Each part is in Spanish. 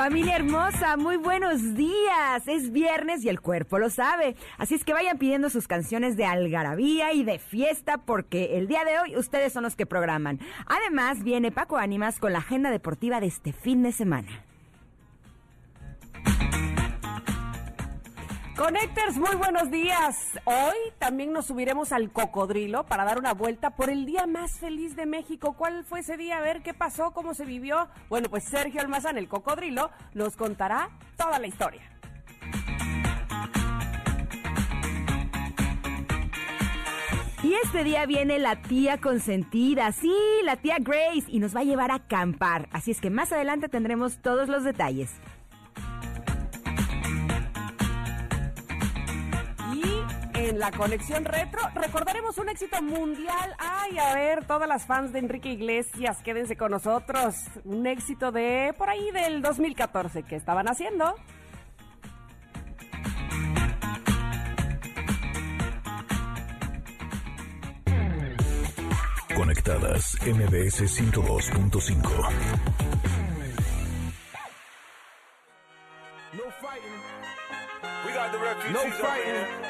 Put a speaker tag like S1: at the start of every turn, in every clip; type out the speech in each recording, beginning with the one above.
S1: Familia hermosa, muy buenos días. Es viernes y el cuerpo lo sabe. Así es que vayan pidiendo sus canciones de algarabía y de fiesta porque el día de hoy ustedes son los que programan. Además, viene Paco Ánimas con la agenda deportiva de este fin de semana.
S2: Connectors, muy buenos días. Hoy también nos subiremos al cocodrilo para dar una vuelta por el día más feliz de México. ¿Cuál fue ese día? A ver qué pasó, cómo se vivió. Bueno, pues Sergio Almazán, el cocodrilo, nos contará toda la historia.
S1: Y este día viene la tía consentida, sí, la tía Grace, y nos va a llevar a acampar. Así es que más adelante tendremos todos los detalles.
S2: En la conexión retro recordaremos un éxito mundial. Ay, a ver, todas las fans de Enrique Iglesias, quédense con nosotros. Un éxito de por ahí del 2014 que estaban haciendo.
S3: Conectadas MBS 102.5. No fighting. We got the refugees no fighting.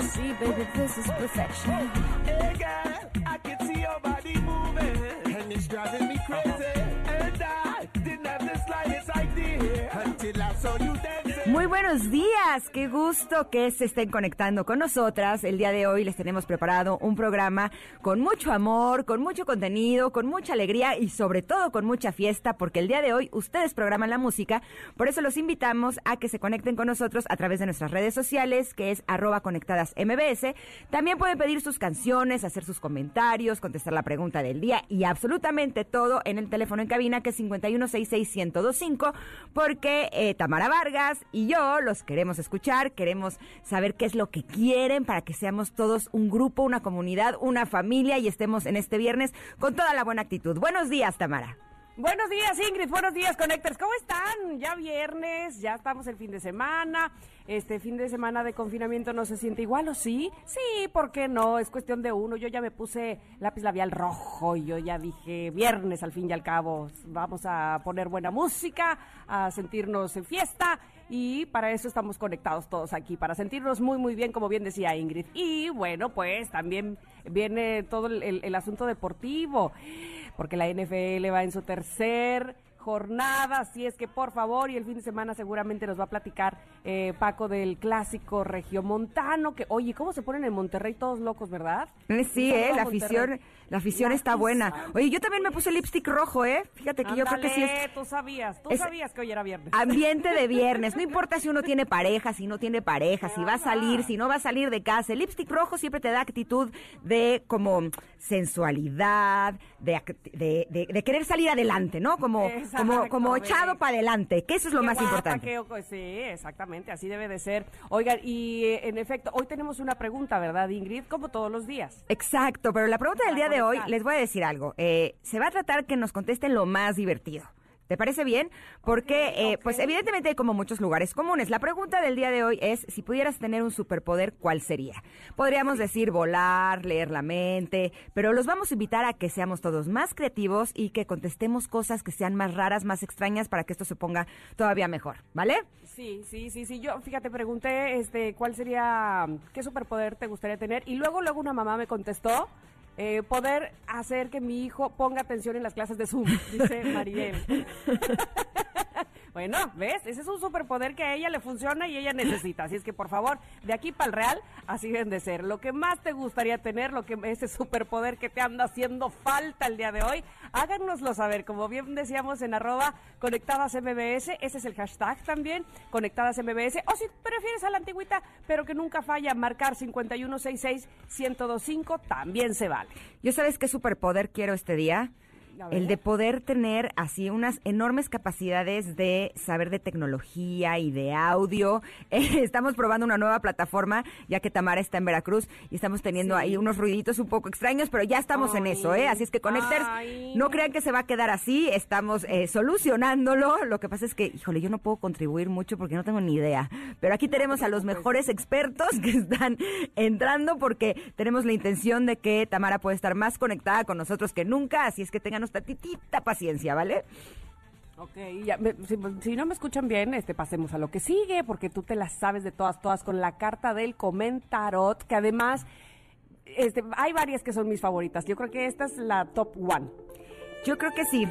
S4: see, baby, this is perfection. Hey girl, I can see your body moving, and it's driving me crazy.
S1: Muy buenos días, qué gusto que se estén conectando con nosotras. El día de hoy les tenemos preparado un programa con mucho amor, con mucho contenido, con mucha alegría y sobre todo con mucha fiesta, porque el día de hoy ustedes programan la música. Por eso los invitamos a que se conecten con nosotros a través de nuestras redes sociales, que es arroba conectadas. También pueden pedir sus canciones, hacer sus comentarios, contestar la pregunta del día y absolutamente todo en el teléfono en cabina que es 5166125, porque eh, Tamara Vargas y y yo los queremos escuchar, queremos saber qué es lo que quieren para que seamos todos un grupo, una comunidad, una familia y estemos en este viernes con toda la buena actitud. Buenos días, Tamara.
S2: Buenos días, Ingrid. Buenos días, Connectors. ¿Cómo están? Ya viernes, ya estamos el fin de semana. Este fin de semana de confinamiento no se siente igual, ¿o sí? Sí, ¿por qué no? Es cuestión de uno. Yo ya me puse lápiz labial rojo y yo ya dije viernes al fin y al cabo. Vamos a poner buena música, a sentirnos en fiesta y para eso estamos conectados todos aquí, para sentirnos muy, muy bien, como bien decía Ingrid. Y bueno, pues también viene todo el, asunto deportivo, porque la NFL va en su tercer jornada, así es que por favor, y el fin de semana seguramente nos va a platicar eh, Paco del clásico regiomontano, que oye, ¿cómo se ponen en Monterrey todos locos, verdad?
S1: Eh, sí, eh, la afición la afición está buena. Oye, yo también me puse lipstick rojo, ¿eh? Fíjate que yo creo que sí es...
S2: tú sabías, tú sabías que hoy era viernes.
S1: Ambiente de viernes. No importa si uno tiene pareja, si no tiene pareja, si va a salir, si no va a salir de casa. El lipstick rojo siempre te da actitud de como sensualidad, de, de, querer salir adelante, ¿no? Como, como, como echado para adelante, que eso es lo más importante.
S2: sí, exactamente, así debe de ser. Oigan, y eh, en efecto, hoy tenemos una pregunta, ¿verdad, Ingrid? Como todos los días.
S1: Exacto, pero la pregunta del día de hoy, les voy a decir algo. Eh, se va a tratar que nos contesten lo más divertido. ¿Te parece bien? Porque, eh, pues evidentemente hay como muchos lugares comunes. La pregunta del día de hoy es, si pudieras tener un superpoder, ¿cuál sería? Podríamos decir volar, leer la mente, pero los vamos a invitar a que seamos todos más creativos y que contestemos cosas que sean más raras, más extrañas, para que esto se ponga todavía mejor, ¿vale?
S2: Sí, sí, sí, sí. Yo, fíjate, pregunté, este, ¿cuál sería, qué superpoder te gustaría tener? Y luego, luego una mamá me contestó eh, poder hacer que mi hijo ponga atención en las clases de Zoom, dice Mariel. Bueno, ¿ves? Ese es un superpoder que a ella le funciona y ella necesita. Así es que, por favor, de aquí para el real, así deben de ser. Lo que más te gustaría tener, lo que ese superpoder que te anda haciendo falta el día de hoy, háganoslo saber. Como bien decíamos en arroba conectadas MBS, ese es el hashtag también, conectadas MBS. O si prefieres a la antigüita, pero que nunca falla, marcar 5166-1025, también se vale.
S1: ¿Yo sabes qué superpoder quiero este día? El de poder tener así unas enormes capacidades de saber de tecnología y de audio. estamos probando una nueva plataforma, ya que Tamara está en Veracruz y estamos teniendo ahí unos ruiditos un poco extraños, pero ya estamos en eso, ¿eh? Así es que Connectors, no crean que se va a quedar así, estamos eh, solucionándolo. Lo que pasa es que, híjole, yo no puedo contribuir mucho porque no tengo ni idea, pero aquí tenemos a los mejores expertos que están entrando porque tenemos la intención de que Tamara pueda estar más conectada con nosotros que nunca, así es que tengan nuestra titita paciencia, ¿vale?
S2: Ok, ya, si, no me escuchan bien, este, pasemos a lo que sigue, porque tú te las sabes de todas, todas, con la carta del comentarot, que además, este, hay varias que son mis favoritas. Yo creo que esta es la top one.
S1: Yo creo que sí,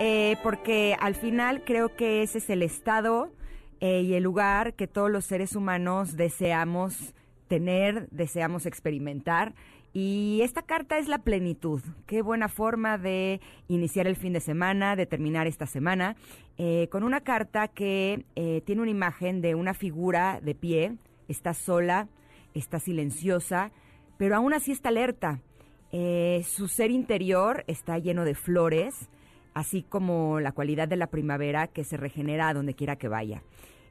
S1: eh, porque al final creo que ese es el estado eh, y el lugar que todos los seres humanos deseamos tener, deseamos experimentar y esta carta es la plenitud. Qué buena forma de iniciar el fin de semana, de terminar esta semana, eh, con una carta que eh, tiene una imagen de una figura de pie, está sola, está silenciosa, pero aún así está alerta. Eh, su ser interior está lleno de flores, así como la cualidad de la primavera que se regenera a donde quiera que vaya.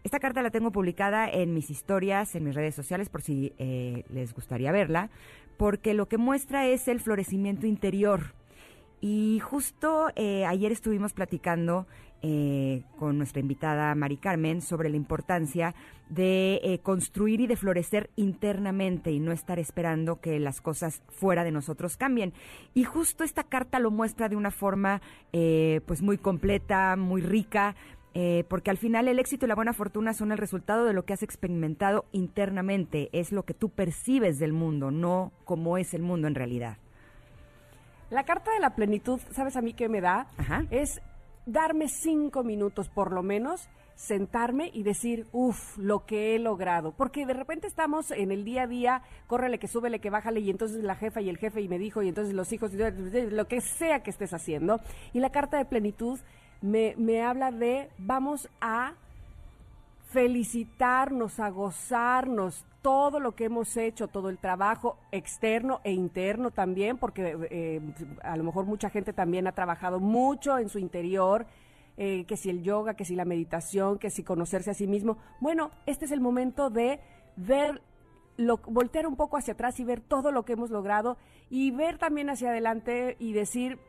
S1: Esta carta la tengo publicada en mis historias, en mis redes sociales, por si les gustaría verla porque lo que muestra es el florecimiento interior. Y justo eh, ayer estuvimos platicando eh, con nuestra invitada Mari Carmen sobre la importancia de eh, construir y de florecer internamente y no estar esperando que las cosas fuera de nosotros cambien. Y justo esta carta lo muestra de una forma pues muy completa, muy rica, eh, porque al final el éxito y la buena fortuna son el resultado de lo que has experimentado internamente, es lo que tú percibes del mundo, no cómo es el mundo en realidad.
S2: La carta de la plenitud, ¿sabes a mí qué me da? Es darme cinco minutos por lo menos sentarme y decir, uff, lo que he logrado. Porque de repente estamos en el día a día, córrele que súbele, que bájale, y entonces la jefa y el jefe y me dijo, y entonces los hijos, lo que sea que estés haciendo. Y la carta de plenitud me, me habla de vamos a felicitarnos, a gozarnos todo lo que hemos hecho, todo el trabajo externo e interno también, porque eh, a lo mejor mucha gente también ha trabajado mucho en su interior, eh, que si el yoga, que si la meditación, que si conocerse a sí mismo. Bueno, este es el momento de ver, lo, voltear un poco hacia atrás y ver todo lo que hemos logrado y ver también hacia adelante y decir,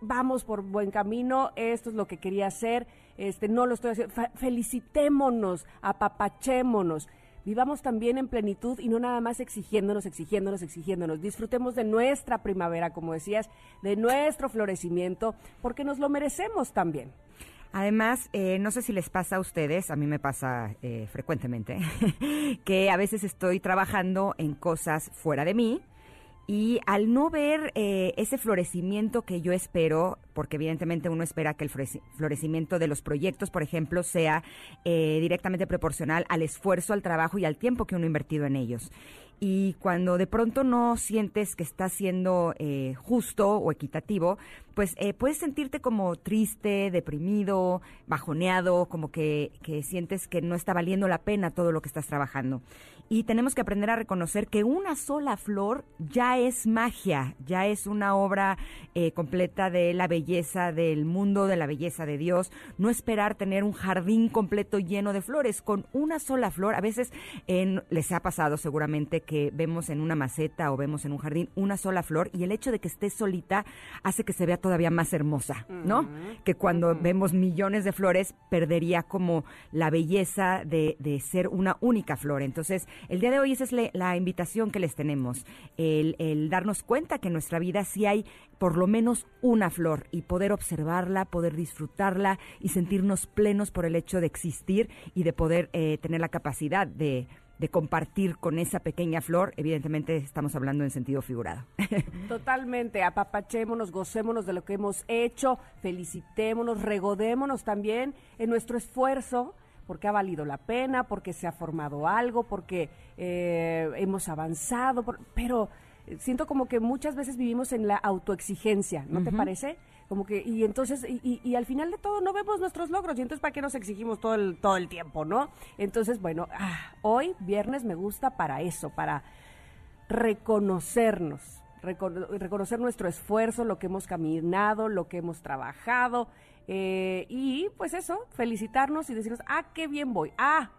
S2: vamos por buen camino, esto es lo que quería hacer, este, no lo estoy haciendo. felicitémonos, apapachémonos. Vivamos también en plenitud y no nada más exigiéndonos, exigiéndonos, exigiéndonos. Disfrutemos de nuestra primavera, como decías, de nuestro florecimiento, porque nos lo merecemos también.
S1: Además, eh, no sé si les pasa a ustedes, a mí me pasa eh, frecuentemente, que a veces estoy trabajando en cosas fuera de mí, y al no ver eh, ese florecimiento que yo espero, porque evidentemente uno espera que el florecimiento de los proyectos, por ejemplo, sea eh, directamente proporcional al esfuerzo, al trabajo y al tiempo que uno ha invertido en ellos. Y cuando de pronto no sientes que está siendo eh, justo o equitativo, pues puedes sentirte como triste, deprimido, bajoneado, como que, que sientes que no está valiendo la pena todo lo que estás trabajando y tenemos que aprender a reconocer que una sola flor ya es magia, ya es una obra eh, completa de la belleza del mundo, de la belleza de Dios. No esperar tener un jardín completo lleno de flores, con una sola flor. A veces les ha pasado seguramente que vemos en una maceta o vemos en un jardín una sola flor y el hecho de que esté solita hace que se vea todavía más hermosa, ¿no? Que cuando vemos millones de flores perdería como la belleza de, de ser una única flor. Entonces, el día de hoy esa es la invitación que les tenemos, el, el darnos cuenta que en nuestra vida sí hay por lo menos una flor y poder observarla, poder disfrutarla y sentirnos plenos por el hecho de existir y de poder eh, tener la capacidad de de compartir con esa pequeña flor, evidentemente estamos hablando en sentido figurado.
S2: Totalmente, apapachémonos, gocémonos de lo que hemos hecho, felicitémonos, regodémonos también en nuestro esfuerzo porque ha valido la pena, porque se ha formado algo, porque eh, hemos avanzado, pero siento como que muchas veces vivimos en la autoexigencia, ¿no te parece? Como que y entonces y, y, al final de todo no vemos nuestros logros y entonces para qué nos exigimos todo el todo el tiempo no entonces bueno ah, hoy viernes me gusta para eso para reconocernos reconocer nuestro esfuerzo lo que hemos caminado lo que hemos trabajado eh, y pues eso felicitarnos y decirnos ah qué bien voy ah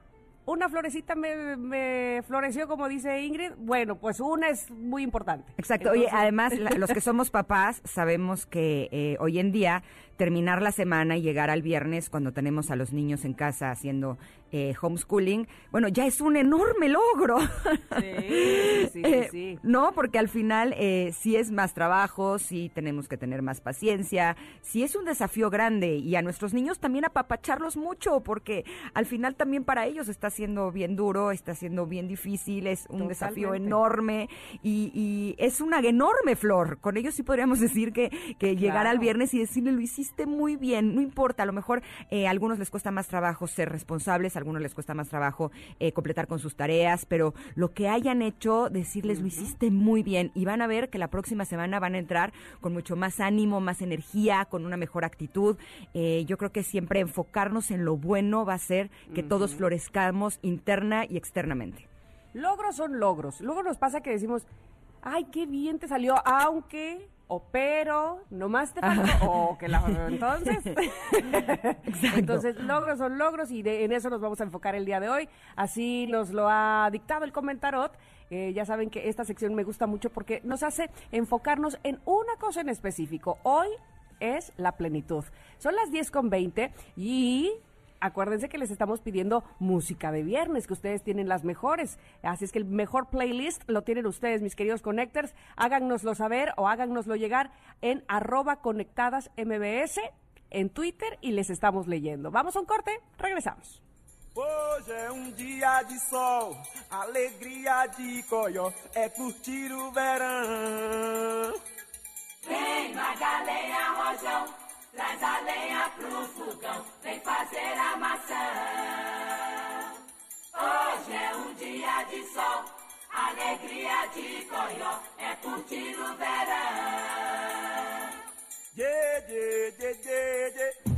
S2: una florecita me, floreció, como dice Ingrid, bueno, pues una es muy importante.
S1: Exacto. Oye, además, los que somos papás sabemos que eh, hoy en día terminar la semana y llegar al viernes cuando tenemos a los niños en casa haciendo eh, homeschooling, bueno, ya es un enorme logro.
S2: Sí, sí,
S1: eh,
S2: sí,
S1: No, porque al final eh, sí es más trabajo, sí tenemos que tener más paciencia, sí es un desafío grande y a nuestros niños también apapacharlos mucho, porque al final también para ellos está siendo bien duro, está siendo bien difícil, es un desafío enorme y, es una enorme flor. Con ellos sí podríamos decir que, que llegar al viernes y decirle, lo hiciste muy bien, no importa, a lo mejor a algunos les cuesta más trabajo ser responsables, a algunos les cuesta más trabajo eh, completar con sus tareas, pero lo que hayan hecho, decirles lo hiciste muy bien y van a ver que la próxima semana van a entrar con mucho más ánimo, más energía, con una mejor actitud. Eh, yo creo que siempre enfocarnos en lo bueno va a hacer que todos florezcamos interna y externamente.
S2: Logros son logros. Luego nos pasa que decimos, ay, qué bien te salió, aunque o pero, nomás te falta, o que la... Entonces, entonces, logros son logros y en eso nos vamos a enfocar el día de hoy. Así nos lo ha dictado el comentarot. Eh, ya saben que esta sección me gusta mucho porque nos hace enfocarnos en una cosa en específico. Hoy es la plenitud. Son las 10 con 20 y acuérdense que les estamos pidiendo música de viernes, que ustedes tienen las mejores. Así es que el mejor playlist lo tienen ustedes, mis queridos connectors. Háganoslo saber o háganoslo llegar en arroba conectadas mbs en Twitter y les estamos leyendo. Vamos a un corte, regresamos.
S3: Hoje é um dia de sol, alegria de coió, é curtir o verão. Vem, Rojão. Traz a lenha pro fogão, vem fazer a maçã. Hoje é um dia de sol, alegria de coió, é curtir o verão. Yeah, yeah, yeah, yeah, yeah.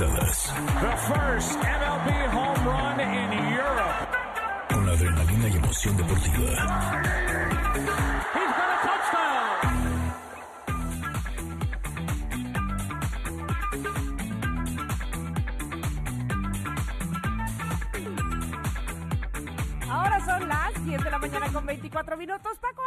S5: The first MLB home run in Europe. Con la adrenalina y emoción deportiva.
S2: mañana con 24 minutos. Paco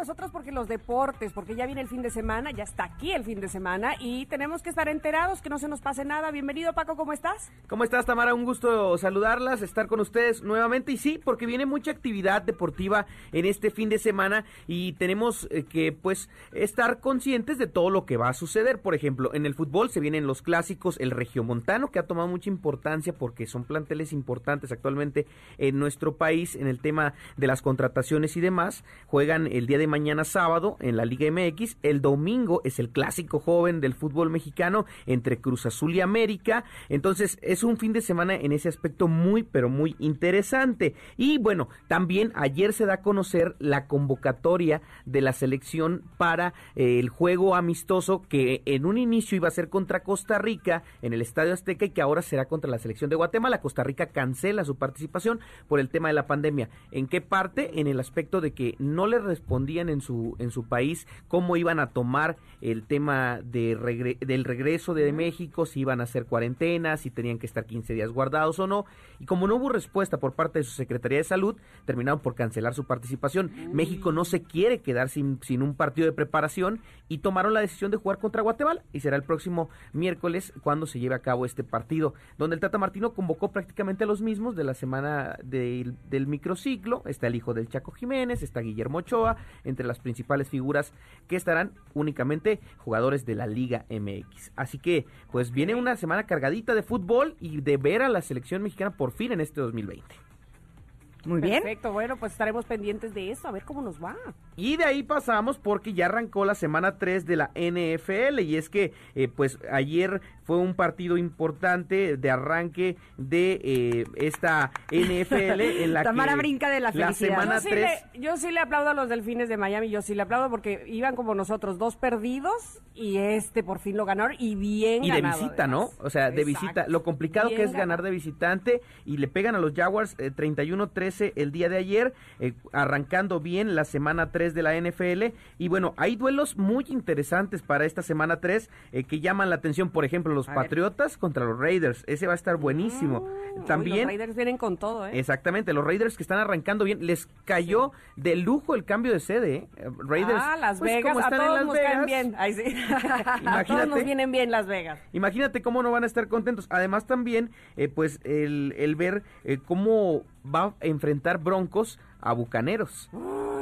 S2: nosotros porque los deportes, porque ya viene el fin de semana, ya está aquí el fin de semana y tenemos que estar enterados, que no se nos pase nada. Bienvenido Paco, ¿cómo estás?
S6: ¿Cómo estás Tamara? Un gusto saludarlas, estar con ustedes nuevamente y sí, porque viene mucha actividad deportiva en este fin de semana y tenemos eh, que pues estar conscientes de todo lo que va a suceder. Por ejemplo, en el fútbol se vienen los clásicos, el regiomontano que ha tomado mucha importancia porque son planteles importantes actualmente en nuestro país en el tema de las contrataciones y demás, juegan el día de mañana sábado en la Liga MX. El domingo es el clásico joven del fútbol mexicano entre Cruz Azul y América. Entonces es un fin de semana en ese aspecto muy, pero muy interesante. Y bueno, también ayer se da a conocer la convocatoria de la selección para eh, el juego amistoso que en un inicio iba a ser contra Costa Rica en el Estadio Azteca y que ahora será contra la selección de Guatemala. Costa Rica cancela su participación por el tema de la pandemia. ¿En qué parte? En el aspecto de que no le en su, en su país cómo iban a tomar el tema de del regreso de México, si iban a hacer cuarentena, si tenían que estar 15 días guardados o no. Y como no hubo respuesta por parte de su Secretaría de Salud, terminaron por cancelar su participación. México no se quiere quedar sin, sin un partido de preparación y tomaron la decisión de jugar contra Guatemala y será el próximo miércoles cuando se lleve a cabo este partido, donde el Tata Martino convocó prácticamente a los mismos de la semana del microciclo. Está el hijo del Chaco Jiménez, está Guillermo Ochoa, entre las principales figuras que estarán únicamente jugadores de la Liga MX. Así que, pues viene una semana cargadita de fútbol y de ver a la selección mexicana por fin en este 2020.
S1: Muy bien.
S2: Perfecto, bueno, pues estaremos pendientes de eso, a ver cómo nos va.
S6: Y de ahí pasamos porque ya arrancó la semana 3 de la NFL y es que eh, pues ayer fue un partido importante de arranque de eh, esta NFL en la
S1: Tamara
S6: que
S1: brinca de la felicidad.
S6: semana
S2: yo, sí
S6: 3
S2: le, yo sí le aplaudo a los delfines de Miami, yo sí le aplaudo porque iban como nosotros, dos perdidos y este por fin lo ganaron y bien
S6: y de
S2: ganado,
S6: visita, ¿no? O sea, de
S2: Exacto.
S6: visita. Lo complicado
S2: Bien
S6: que es
S2: ganado.
S6: ganar de visitante y le pegan a los Jaguars eh, 31-13 el día de ayer, eh, arrancando bien la semana 3 de la NFL. Y bueno, hay duelos muy interesantes para esta semana 3 eh, que llaman la atención. Por ejemplo, los
S2: A ver.
S6: Patriotas contra los Raiders. Ese va a estar buenísimo.
S2: Uy,
S6: También
S2: los Raiders vienen con todo, ¿eh?
S6: Exactamente, los Raiders que están arrancando bien, les cayó de lujo el cambio de sede. ¿eh? Raiders,
S2: ah, Las
S6: pues,
S2: Vegas,
S6: como
S2: a
S6: están en
S2: todos
S6: Las
S2: nos caen
S6: Vegas,
S2: bien. Ay, sí. a todos nos vienen bien Las Vegas.
S6: Imagínate cómo no van a estar contentos. Además también, eh, pues el, el ver eh, cómo va a enfrentar Broncos a Bucaneros.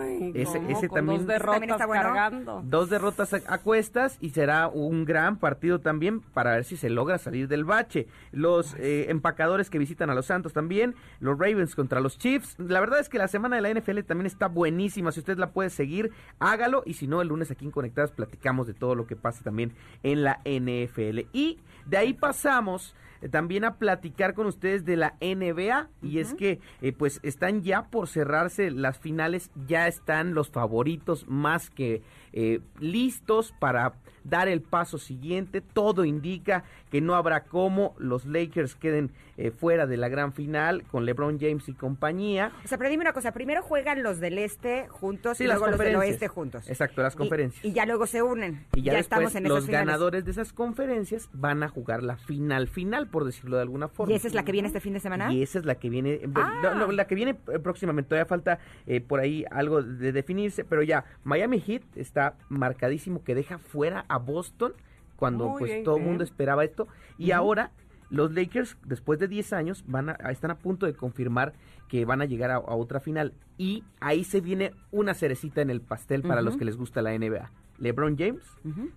S2: Ay,
S6: Ese- también-
S2: dos derrotas
S1: También está bueno.
S2: cargando.
S6: Dos derrotas a, a cuestas y será un gran partido también para ver si se logra salir del bache. Los eh, empacadores que visitan a los Santos también, los Ravens contra los Chiefs. La verdad es que la semana de la NFL también está buenísima. Si usted la puede seguir, hágalo. Y si no, el lunes aquí en Conectadas platicamos de todo lo que pasa también en la NFL. Y de ahí pasamos también a platicar con ustedes de la NBA y es que eh, pues están ya por cerrarse las finales, ya están los favoritos más que eh, listos para dar el paso siguiente, todo indica que no habrá cómo los Lakers queden eh, fuera de la gran final con LeBron James y compañía.
S1: O sea, pero dime una cosa, primero juegan los del este juntos
S6: Sí,
S1: y luego los del oeste juntos.
S6: Exacto, las conferencias.
S1: Y, ya luego se unen.
S6: Y ya,
S1: estamos en
S6: los
S1: finales.
S6: ganadores de esas conferencias van a jugar la final final, por decirlo de alguna forma.
S1: ¿Y esa es la que viene este fin de semana?
S6: Y esa es la que viene,
S1: Ah.
S6: no, no, la que viene eh, próximamente. Todavía falta eh, por ahí algo de definirse, pero ya Miami Heat está marcadísimo que deja fuera a Boston cuando
S2: Muy
S6: pues
S2: bien,
S6: todo el mundo esperaba esto y ahora los Lakers después de 10 años van a, están a punto de confirmar que van a llegar a, a otra final y ahí se viene una cerecita en el pastel para los que les gusta la NBA. LeBron James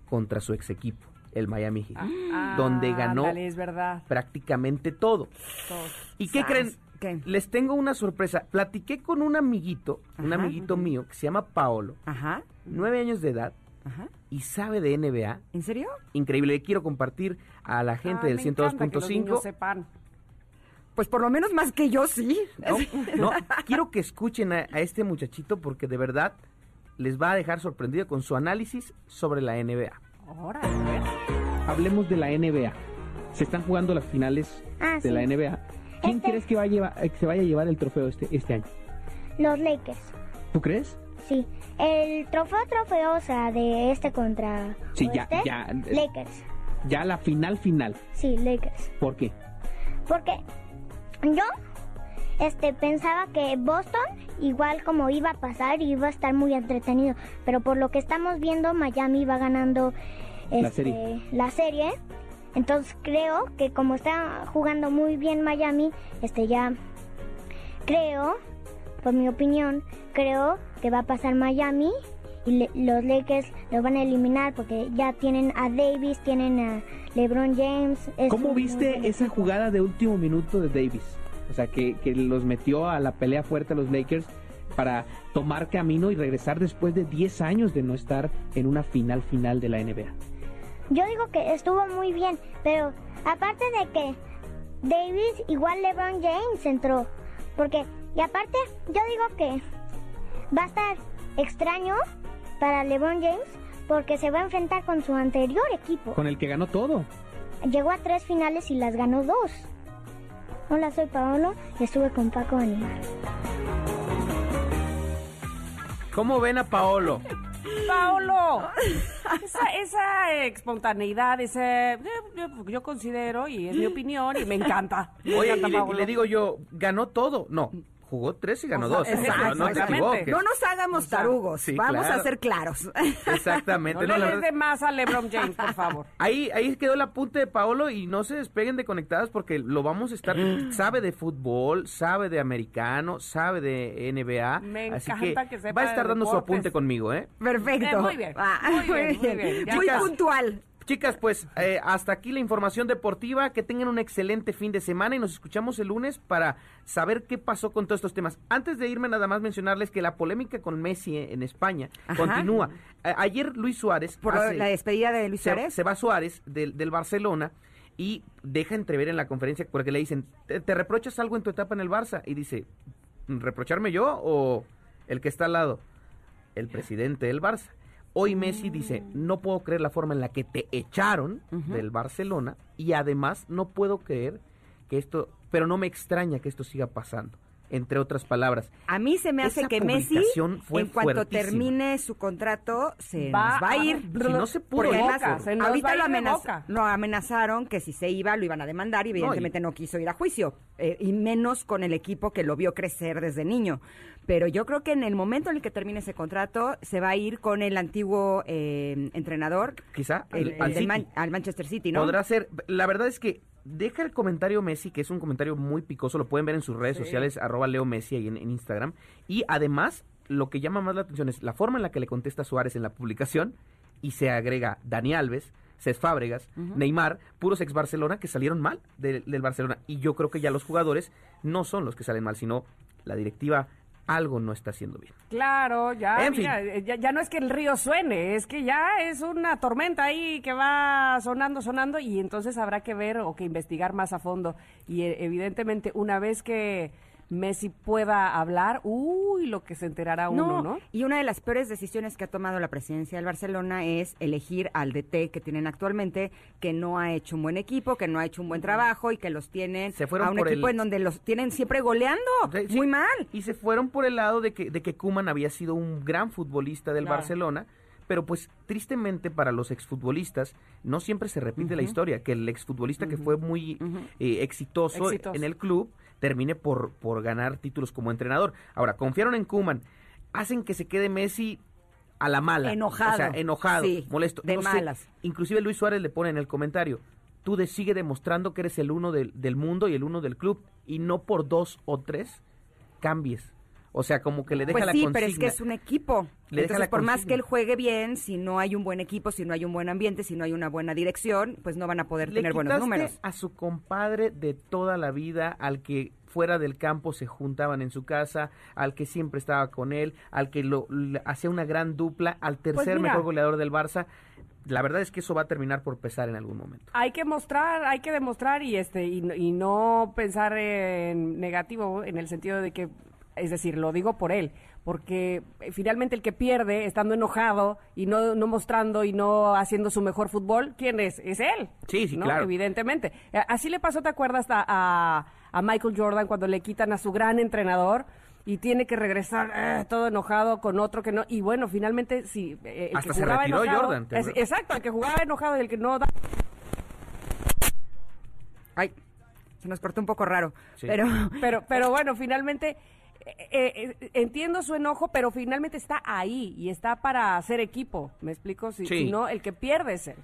S6: contra su ex equipo, el Miami Heat,
S2: Ah,
S6: donde ganó
S2: ándale, es verdad.
S6: prácticamente todo. ¿Y qué creen?
S1: ¿qué?
S6: Les tengo una sorpresa. Platiqué con un amiguito, un amiguito mío que se llama Paolo,
S1: Ajá,
S6: nueve años de edad
S1: ajá.
S6: y sabe de NBA.
S1: ¿En serio?
S6: Increíble. Le quiero compartir a la gente
S2: Ah,
S6: del
S2: me encanta que los niños
S6: 102.5.
S2: sepan.
S1: Pues por lo menos más que yo, sí.
S6: No, no, quiero que escuchen a, a este muchachito porque de verdad les va a dejar sorprendido con su análisis sobre la NBA.
S2: Ahora, ver.
S6: Hablemos de la NBA. Se están jugando las finales
S7: Ah,
S6: de
S7: sí.
S6: la NBA. ¿Quién
S7: Este-
S6: crees que, va a llevar, que se vaya a llevar el trofeo este, este año?
S7: Los Lakers.
S6: ¿Tú crees?
S7: Sí. El trofeo, trofeo, o sea, de este contra.
S6: Sí, ya-
S7: oeste,
S6: ya, eh.
S7: Lakers.
S6: Ya la final final.
S7: Sí, Lakers.
S6: ¿Por qué?
S7: Porque yo este pensaba que Boston igual como iba a pasar iba a estar muy entretenido, pero por lo que estamos viendo Miami va ganando
S6: La
S7: este,
S6: serie.
S7: la serie. Entonces creo que como está jugando muy bien Miami, este ya creo, por mi opinión, creo que va a pasar Miami y le- los Lakers lo van a eliminar porque ya tienen a Davis, tienen a LeBron James. es
S6: ¿Cómo viste esa jugada de último minuto de Davis? O sea, que, que los metió a la pelea fuerte a los Lakers. para tomar camino y regresar después de 10 años de no estar en una final final de la NBA?
S7: Yo digo que estuvo muy bien, pero aparte de que Davis igual LeBron James entró, porque y aparte yo digo que va a estar extraño para LeBron James porque se va a enfrentar con su anterior equipo.
S6: Con el que ganó todo.
S7: Llegó a tres finales y las ganó dos. Hola, soy Paolo y estuve con Paco Animal.
S6: ¿Cómo ven a Paolo?
S2: Paolo, esa, esa espontaneidad, ese, yo, yo considero, y es mi opinión, y me encanta. Me
S6: Oye,
S2: encanta
S6: y le, y
S2: Paolo.
S6: le digo yo, ¿ganó todo? No, jugó tres y ganó
S2: O sea,
S6: dos.
S2: exacto,
S6: no, no te
S2: exactamente.
S6: equivoques.
S1: No nos hagamos tarugos,
S6: sí,
S1: vamos
S6: claro.
S1: a ser claros.
S6: Exactamente.
S2: No
S6: no,
S2: le des más a LeBron James, por favor.
S6: Ahí, ahí quedó el apunte de Paolo y no se despeguen de conectadas porque lo vamos a estar. sabe de fútbol, sabe de americano, sabe de NBA.
S2: Me
S6: así
S2: encanta
S6: que,
S2: que sepa
S6: va a estar dando su apunte conmigo, ¿eh?
S1: Perfecto.
S2: Eh, muy bien,
S1: Ah,
S2: muy bien, muy bien.
S1: Muy
S2: está.
S1: puntual.
S6: Chicas, pues eh, hasta aquí la información deportiva. Que tengan un excelente fin de semana y nos escuchamos el lunes para saber qué pasó con todos estos temas. Antes de irme, nada más mencionarles que la polémica con Messi en España
S1: Ajá.
S6: continúa. Ayer Luis Suárez.
S1: Por
S6: hace-
S1: la despedida de Luis
S6: se,
S1: Suárez.
S6: se va Suárez del, del Barcelona y deja entrever en la conferencia porque le dicen, ¿te, te reprochas algo en tu etapa en el Barça? Y dice, ¿reprocharme yo o el que está al lado? El presidente del Barça. Hoy Messi dice, no puedo creer la forma en la que te echaron del Barcelona y además no puedo creer que esto, pero no me extraña que esto siga pasando, entre otras palabras.
S1: A mí se me hace
S6: Esa
S1: que Messi,
S6: fue
S1: en cuanto
S6: fuertísima.
S1: termine su contrato, se
S2: Va
S1: nos va a ir.
S6: Si no se pudo
S1: ahorita
S2: va a
S1: lo,
S2: ir de
S1: amenaz-
S2: boca.
S1: lo amenazaron que si se iba lo iban a demandar y evidentemente no, quiso ir a juicio, eh, y menos con el equipo que lo vio crecer desde niño. Pero yo creo que en el momento en el que termine ese contrato se va a ir con el antiguo eh, entrenador,
S6: Quizá
S1: el-
S6: el-
S1: el
S6: al City.
S1: Man- al Manchester City, ¿no?
S6: Podrá ser. La verdad es que deja el comentario Messi, que es un comentario muy picoso, lo pueden ver en sus redes sociales, arroba Leo Messi ahí en, en Instagram. Y además, lo que llama más la atención es la forma en la que le contesta Suárez en la publicación y se agrega Dani Alves, Cés Fábregas, Neymar, puros ex Barcelona que salieron mal del- del Barcelona. Y yo creo que ya los jugadores no son los que salen mal, sino la directiva algo no está haciendo bien.
S2: Claro, ya,
S6: En
S2: mira, eh, ya, ya no es que el río suene, es que ya es una tormenta ahí que va sonando, sonando y entonces habrá que ver o que investigar más a fondo. Y eh, evidentemente una vez que Messi pueda hablar, uy, lo que se enterará uno, ¿no?
S1: Y una de las peores decisiones que ha tomado la presidencia del Barcelona es elegir al DT que tienen actualmente, que no ha hecho un buen equipo, que no ha hecho un buen trabajo y que los tienen
S6: Se fueron
S1: a un
S6: por
S1: equipo
S6: el-
S1: en donde los tienen siempre goleando.
S6: Sí, sí.
S1: Muy mal.
S6: Y se fueron por el lado de que, de que Kuman había sido un gran futbolista del
S2: Claro.
S6: Barcelona, pero pues tristemente para los exfutbolistas no siempre se repite la historia, que el exfutbolista que fue muy eh, exitoso,
S2: Exitoso.
S6: en el club termine por, por ganar títulos como entrenador. Ahora, confiaron en Kuman, hacen que se quede Messi a la mala.
S1: Enojado.
S6: O sea, enojado,
S1: Sí,
S6: molesto.
S1: de
S6: No sé,
S1: malas.
S6: Inclusive Luis Suárez le pone en el comentario, tú de- sigue demostrando que eres el uno del, del mundo y el uno del club, y no por dos o tres cambies. O sea, como que le deja
S1: Pues
S6: la
S1: sí,
S6: consigna.
S1: pero es que es un equipo.
S6: Le deja
S1: Entonces,
S6: la
S1: por más que él juegue bien, si no hay un buen equipo, si no hay un buen ambiente, si no hay una buena dirección, pues no van a poder
S6: Le
S1: tener buenos
S6: quitaste
S1: números.
S6: a su compadre de toda la vida, al que fuera del campo se juntaban en su casa, al que siempre estaba con él, al que lo hacía una gran dupla, al tercer
S2: mira.
S6: mejor goleador del Barça. La verdad es que eso va a terminar por pesar en algún momento.
S2: Hay que mostrar, hay que demostrar y este y, no- y no pensar en negativo en el sentido de que, es decir, lo digo por él, porque eh, finalmente el que pierde estando enojado y no, no mostrando y no haciendo su mejor fútbol, ¿quién es? Es él.
S6: Sí, sí,
S2: ¿no?
S6: claro.
S2: Evidentemente. Eh, Así le pasó, ¿te acuerdas a, a, a Michael Jordan cuando le quitan a su gran entrenador? Y tiene que regresar eh, todo enojado con otro que no. Y bueno, finalmente, sí. eh, el
S6: Hasta
S2: que
S6: se
S2: jugaba
S6: retiró
S2: enojado-
S6: Jordan,
S2: exacto, el que jugaba enojado y el que no da
S1: Ay, se nos cortó un poco raro.
S6: Sí.
S1: Pero
S2: Pero, pero bueno, finalmente eh, eh, entiendo su enojo, pero finalmente está ahí y está para hacer equipo. ¿Me explico? Si,
S6: Sí.
S2: si no, el que pierde es él.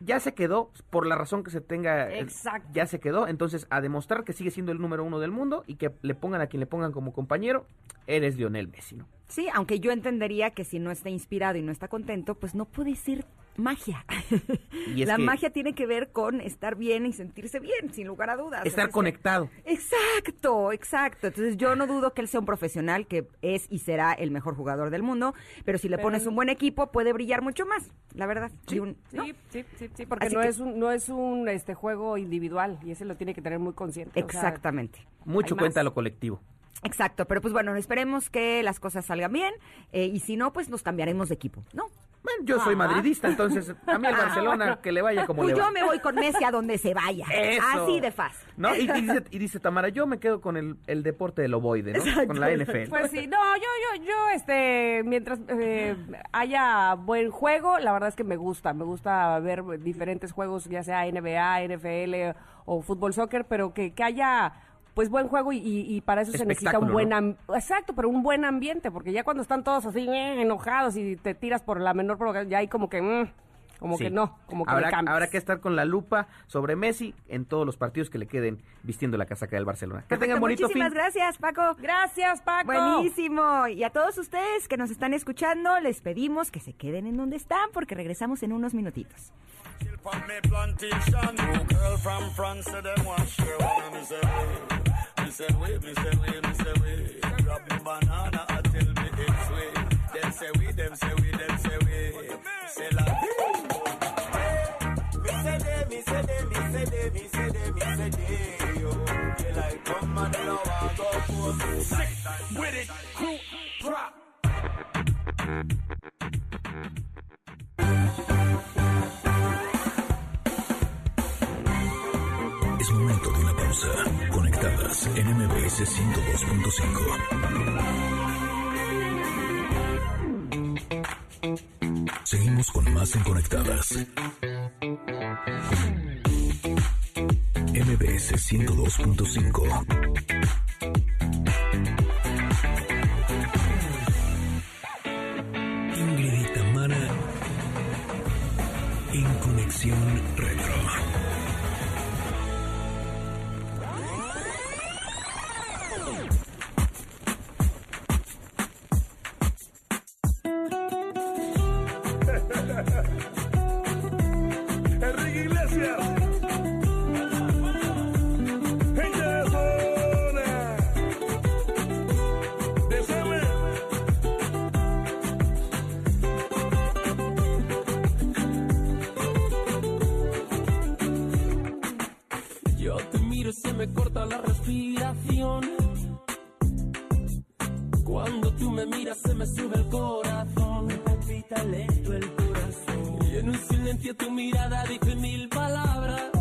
S6: Ya se quedó, por la razón que se tenga, eh,
S2: Exacto.
S6: ya se quedó. Entonces, a demostrar que sigue siendo el número uno del mundo y que le pongan a quien le pongan como compañero, eres Lionel Messi, ¿no?
S1: Sí, aunque yo entendería que si no está inspirado y no está contento, pues no puede ser magia.
S6: Y es
S1: la
S6: que-
S1: magia tiene que ver con estar bien y sentirse bien, sin lugar a dudas.
S6: Estar conectado.
S1: Exacto, exacto. Entonces yo no dudo que él sea un profesional que es y será el mejor jugador del mundo, pero si le
S2: Pero-
S1: pones un buen equipo puede brillar mucho más, la verdad. Un-
S2: Sí,
S1: ¿no?
S2: sí, sí, sí, porque
S1: Así
S2: no
S1: que-
S2: es un no es un este juego individual y ese lo tiene que tener muy consciente. o sea,
S1: Exactamente.
S6: Mucho cuenta
S2: más.
S6: lo colectivo.
S1: Exacto, pero pues bueno, esperemos que las cosas salgan bien eh, y si no, pues nos cambiaremos de equipo, ¿no?
S6: Bueno, yo soy
S2: Ah.
S6: madridista, entonces a mí el Barcelona que le vaya como
S1: Pues
S6: le
S1: yo
S6: va.
S1: me voy con Messi a donde se vaya.
S6: Eso.
S1: Así de fácil.
S6: ¿No? Y, y dice, y dice Tamara, yo me quedo con el, el deporte del ovoide, ¿no? Con la NFL.
S2: Pues sí, no, yo, yo, yo, este, mientras eh, haya buen juego, la verdad es que me gusta, me gusta ver diferentes juegos, ya sea NBA, NFL o fútbol, soccer, pero que, que haya, pues, buen juego y, para eso se necesita un buen,
S6: ¿no?
S2: am- exacto, pero un buen ambiente, porque ya cuando están todos así eh, enojados y te tiras por la menor provocación, ya hay como que, mm, como
S6: Sí.
S2: que no, como que
S6: habrá, habrá que estar con la lupa sobre Messi en todos los partidos que le queden vistiendo la casaca del Barcelona. Que tengan bonito
S1: Muchísimas
S6: fin.
S1: gracias, Paco.
S2: Gracias, Paco.
S1: Buenísimo. Y a todos ustedes que nos están escuchando, les pedimos que se queden en donde están porque regresamos en unos minutitos.
S3: Chill from me plantation. No girl from France, so them want share one. Me say, wait, me say, we, me say, we, me say, wait. Grab me banana tell me it's way. Them say we, them say we, them say we. Say like, me say they, me say they, me say they, me say they, me say they. Yo, they like come and don't want go for Sick with it, crew, drop.
S5: Momento de una pausa. Conectadas en MBS 102.5. Seguimos con más en Conectadas. MBS 102.5.
S8: Cuando tú me miras se me sube el corazón. El corazón. Y en un silencio tu mirada dice mil palabras.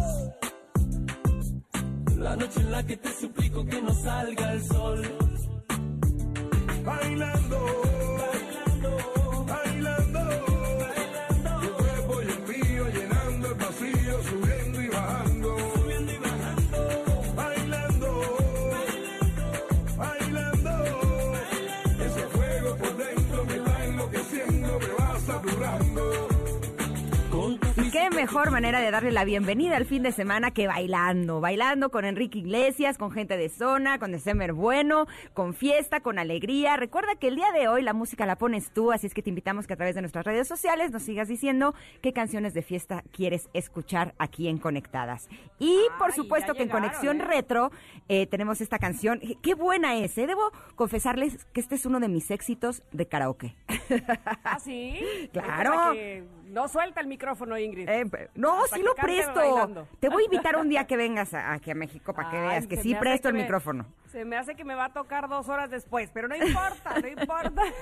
S8: La noche en la que te suplico que no salga el sol.
S3: Bailando.
S1: Mejor manera de darle la bienvenida al fin de semana que bailando. Bailando con Enrique Iglesias, con gente de zona, con December Bueno, con fiesta, con alegría. Recuerda que el día de hoy la música la pones tú, así es que te invitamos que a través de nuestras redes sociales nos sigas diciendo qué canciones de fiesta quieres escuchar aquí en Conectadas. Y por
S2: Ay,
S1: supuesto que en Conexión
S2: ¿eh?
S1: Retro eh, tenemos esta canción. Qué buena es, ¿eh? Debo confesarles que este es uno de mis éxitos de karaoke.
S2: ¿Ah, sí?
S1: Claro.
S2: No suelta el micrófono, Ingrid.
S1: Eh, no, sí lo presto.
S2: bailando.
S1: Te voy a invitar un día que vengas a- aquí a México para que
S2: Ay,
S1: veas que sí presto el
S2: me-
S1: micrófono.
S2: Se me hace que me va a tocar dos horas después, pero no importa, no importa.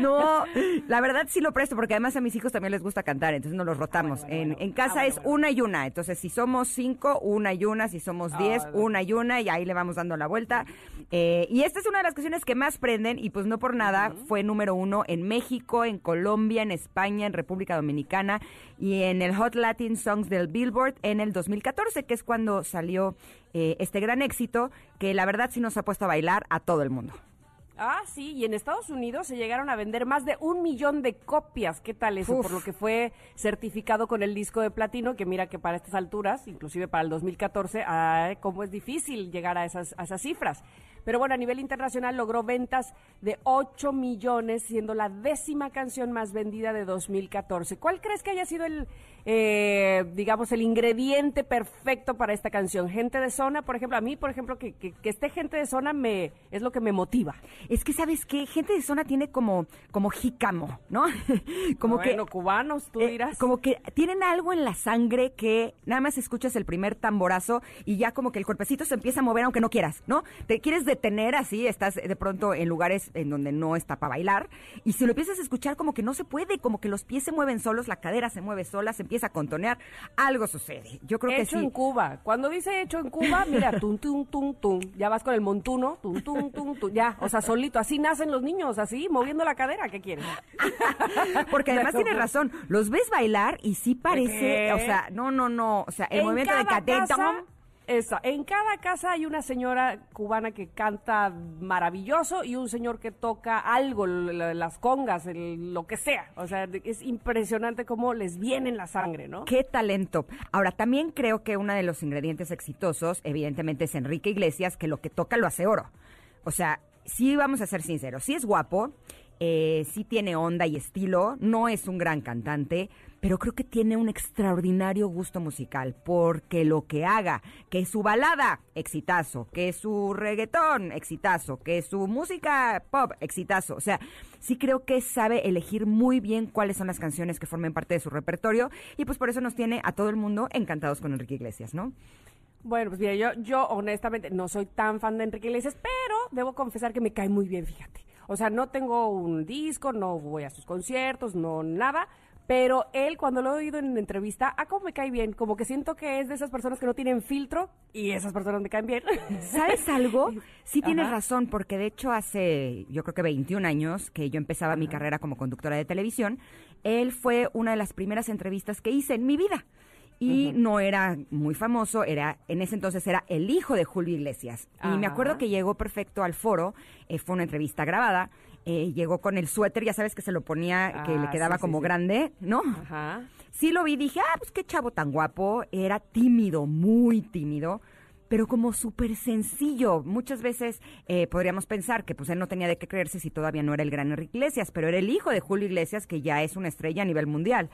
S1: No, la verdad sí lo presto porque además a mis hijos también les gusta cantar, entonces nos los rotamos.
S2: Ah, bueno,
S1: en,
S2: bueno.
S1: en casa
S2: Ah,
S1: es una y una, entonces si somos cinco, una y una, si somos diez,
S2: Ah, bueno.
S1: una y una, y ahí le vamos dando la vuelta. Eh, y esta es una de las canciones que más prenden y pues no por nada fue número uno en México, en Colombia, en España, en República Dominicana y en el Hot Latin Songs del Billboard en el 2014, que es cuando salió eh, este gran éxito que la verdad sí nos ha puesto a bailar a todo el mundo.
S2: Ah, sí, y en Estados Unidos se llegaron a vender más de un millón de copias. ¿Qué tal eso?
S1: Uf.
S2: Por lo que fue certificado con el disco de platino, que mira que para estas alturas, inclusive para el 2014, ah, cómo es difícil llegar a esas, a esas cifras. Pero bueno, a nivel internacional logró ventas de 8 millones, siendo la décima canción más vendida de 2014. ¿Cuál crees que haya sido el, eh, digamos, el ingrediente perfecto para esta canción? Gente de zona, por ejemplo, a mí, por ejemplo, que, que, que esté gente de zona me es lo que me motiva.
S1: Es que, ¿sabes qué? Gente de zona tiene como, como jícamo, ¿no? como
S2: Bueno,
S1: que...
S2: cubanos, tú
S1: eh,
S2: dirás.
S1: como que tienen algo en la sangre que nada más escuchas el primer tamborazo y ya como que el cuerpecito se empieza a mover aunque no quieras, ¿no? Te quieres detener así, estás de pronto en lugares en donde no está para bailar y si lo empiezas a escuchar como que no se puede, como que los pies se mueven solos, la cadera se mueve sola, se empieza a contonear, algo sucede. Yo creo que
S2: hecho
S1: sí.
S2: en Cuba. Cuando dice hecho en Cuba, mira, tum, tum, tum, tum. Ya vas con el montuno, tum, tum, tum, tum. Ya, o sea, solito. Así nacen los niños, así, moviendo la cadera. ¿Qué quieres?
S1: Porque además
S2: Pero,
S1: tienes razón, los ves bailar y sí parece,
S2: ¿Qué?
S1: o sea, no, no, no, o sea, el
S2: En
S1: movimiento de
S2: casa- Esa, en cada casa hay una señora cubana que canta maravilloso y un señor que toca algo, las congas, el- lo que sea. O sea, es impresionante cómo les viene en la sangre, ¿no?
S1: Qué talento. Ahora, también creo que uno de los ingredientes exitosos, evidentemente, es Enrique Iglesias, que lo que toca lo hace oro. O sea, sí vamos a ser sinceros, sí es guapo, eh, sí tiene onda y estilo, no es un gran cantante, pero creo que tiene un extraordinario gusto musical, porque lo que haga, que su balada, exitazo, que su reggaetón, exitazo, que su música pop, exitazo. O sea, sí creo que sabe elegir muy bien cuáles son las canciones que formen parte de su repertorio, y pues por eso nos tiene a todo el mundo encantados con Enrique Iglesias, ¿no?
S2: Bueno, pues mira, yo, yo honestamente no soy tan fan de Enrique Iglesias, pero debo confesar que me cae muy bien, fíjate. O sea, no tengo un disco, no voy a sus conciertos, no nada, pero él cuando lo he oído en entrevista, ah, cómo me cae bien, como que siento que es de esas personas que no tienen filtro y esas personas me caen bien.
S1: ¿Sabes algo? Sí tienes
S2: Ajá.
S1: razón, porque de hecho hace, yo creo que 21 años que yo empezaba mi carrera como conductora de televisión, él fue una de las primeras entrevistas que hice en mi vida. Y no era muy famoso, era en ese entonces era el hijo de Julio Iglesias. Y me acuerdo que llegó perfecto al foro, eh, fue una entrevista grabada, eh, llegó con el suéter, ya sabes que se lo ponía, que
S2: Ah,
S1: le quedaba
S2: sí, sí,
S1: como
S2: sí.
S1: grande, ¿no?
S2: Ajá.
S1: Sí lo vi, dije, ah, pues qué chavo tan guapo. Era tímido, muy tímido, pero como súper sencillo. Muchas veces eh, podríamos pensar que pues él no tenía de qué creerse si todavía no era el gran Enrique Iglesias, pero era el hijo de Julio Iglesias, que ya es una estrella a nivel mundial.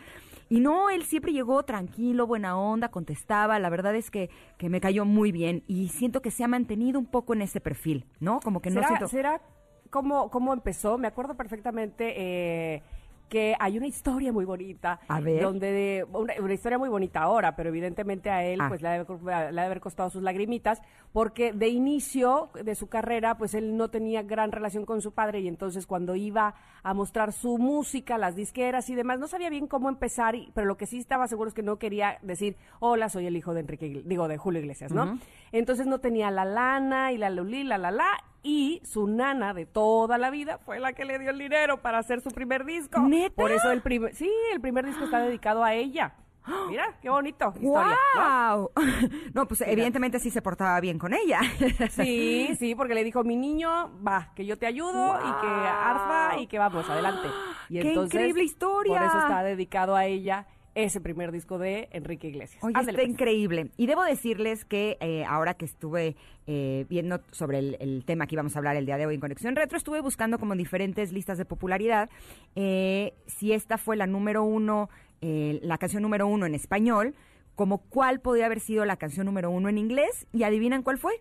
S1: Y no, él siempre llegó tranquilo, buena onda, contestaba. La verdad es que, que me cayó muy bien y siento que se ha mantenido un poco en ese perfil, ¿no? Como que no
S2: ¿Será,
S1: siento...
S2: será cómo, cómo empezó? Me acuerdo perfectamente eh, que hay una historia muy bonita.
S1: A ver.
S2: Donde, una, una historia muy bonita ahora, pero evidentemente a él
S1: Ah.
S2: pues le ha, de, haber- de costado sus lagrimitas, porque de inicio de su carrera pues él no tenía gran relación con su padre y entonces cuando iba a mostrar su música, las disqueras y demás, no sabía bien cómo empezar, y- pero lo que sí estaba seguro es que no quería decir, hola, soy el hijo de Enrique, digo, de Julio Iglesias, ¿no? Entonces no tenía la lana y la lulí, la la la, y su nana de toda la vida fue la que le dio el dinero para hacer su primer disco.
S1: ¿Neta?
S2: Por eso el primer, sí, el primer disco está dedicado a ella. Mira, qué bonito. historia, ¿no?
S1: ¡Wow! No, pues evidentemente sí se portaba bien con ella.
S2: Sí, sí, porque le dijo, mi niño, va, que yo te ayudo y que arfa y que vamos, adelante. Y
S1: ¡Qué increíble historia!
S2: Por eso está dedicado a ella ese primer disco de Enrique Iglesias.
S1: Oye,
S2: Ándale,
S1: está
S2: pues.
S1: increíble. Y debo decirles que eh, ahora que estuve eh, viendo sobre el, el tema que íbamos a hablar el día de hoy en Conexión Retro, estuve buscando como diferentes listas de popularidad. eh, si esta fue la número uno, eh, la canción número uno en español, como cuál podría haber sido la canción número uno en inglés. Y adivinan cuál fue.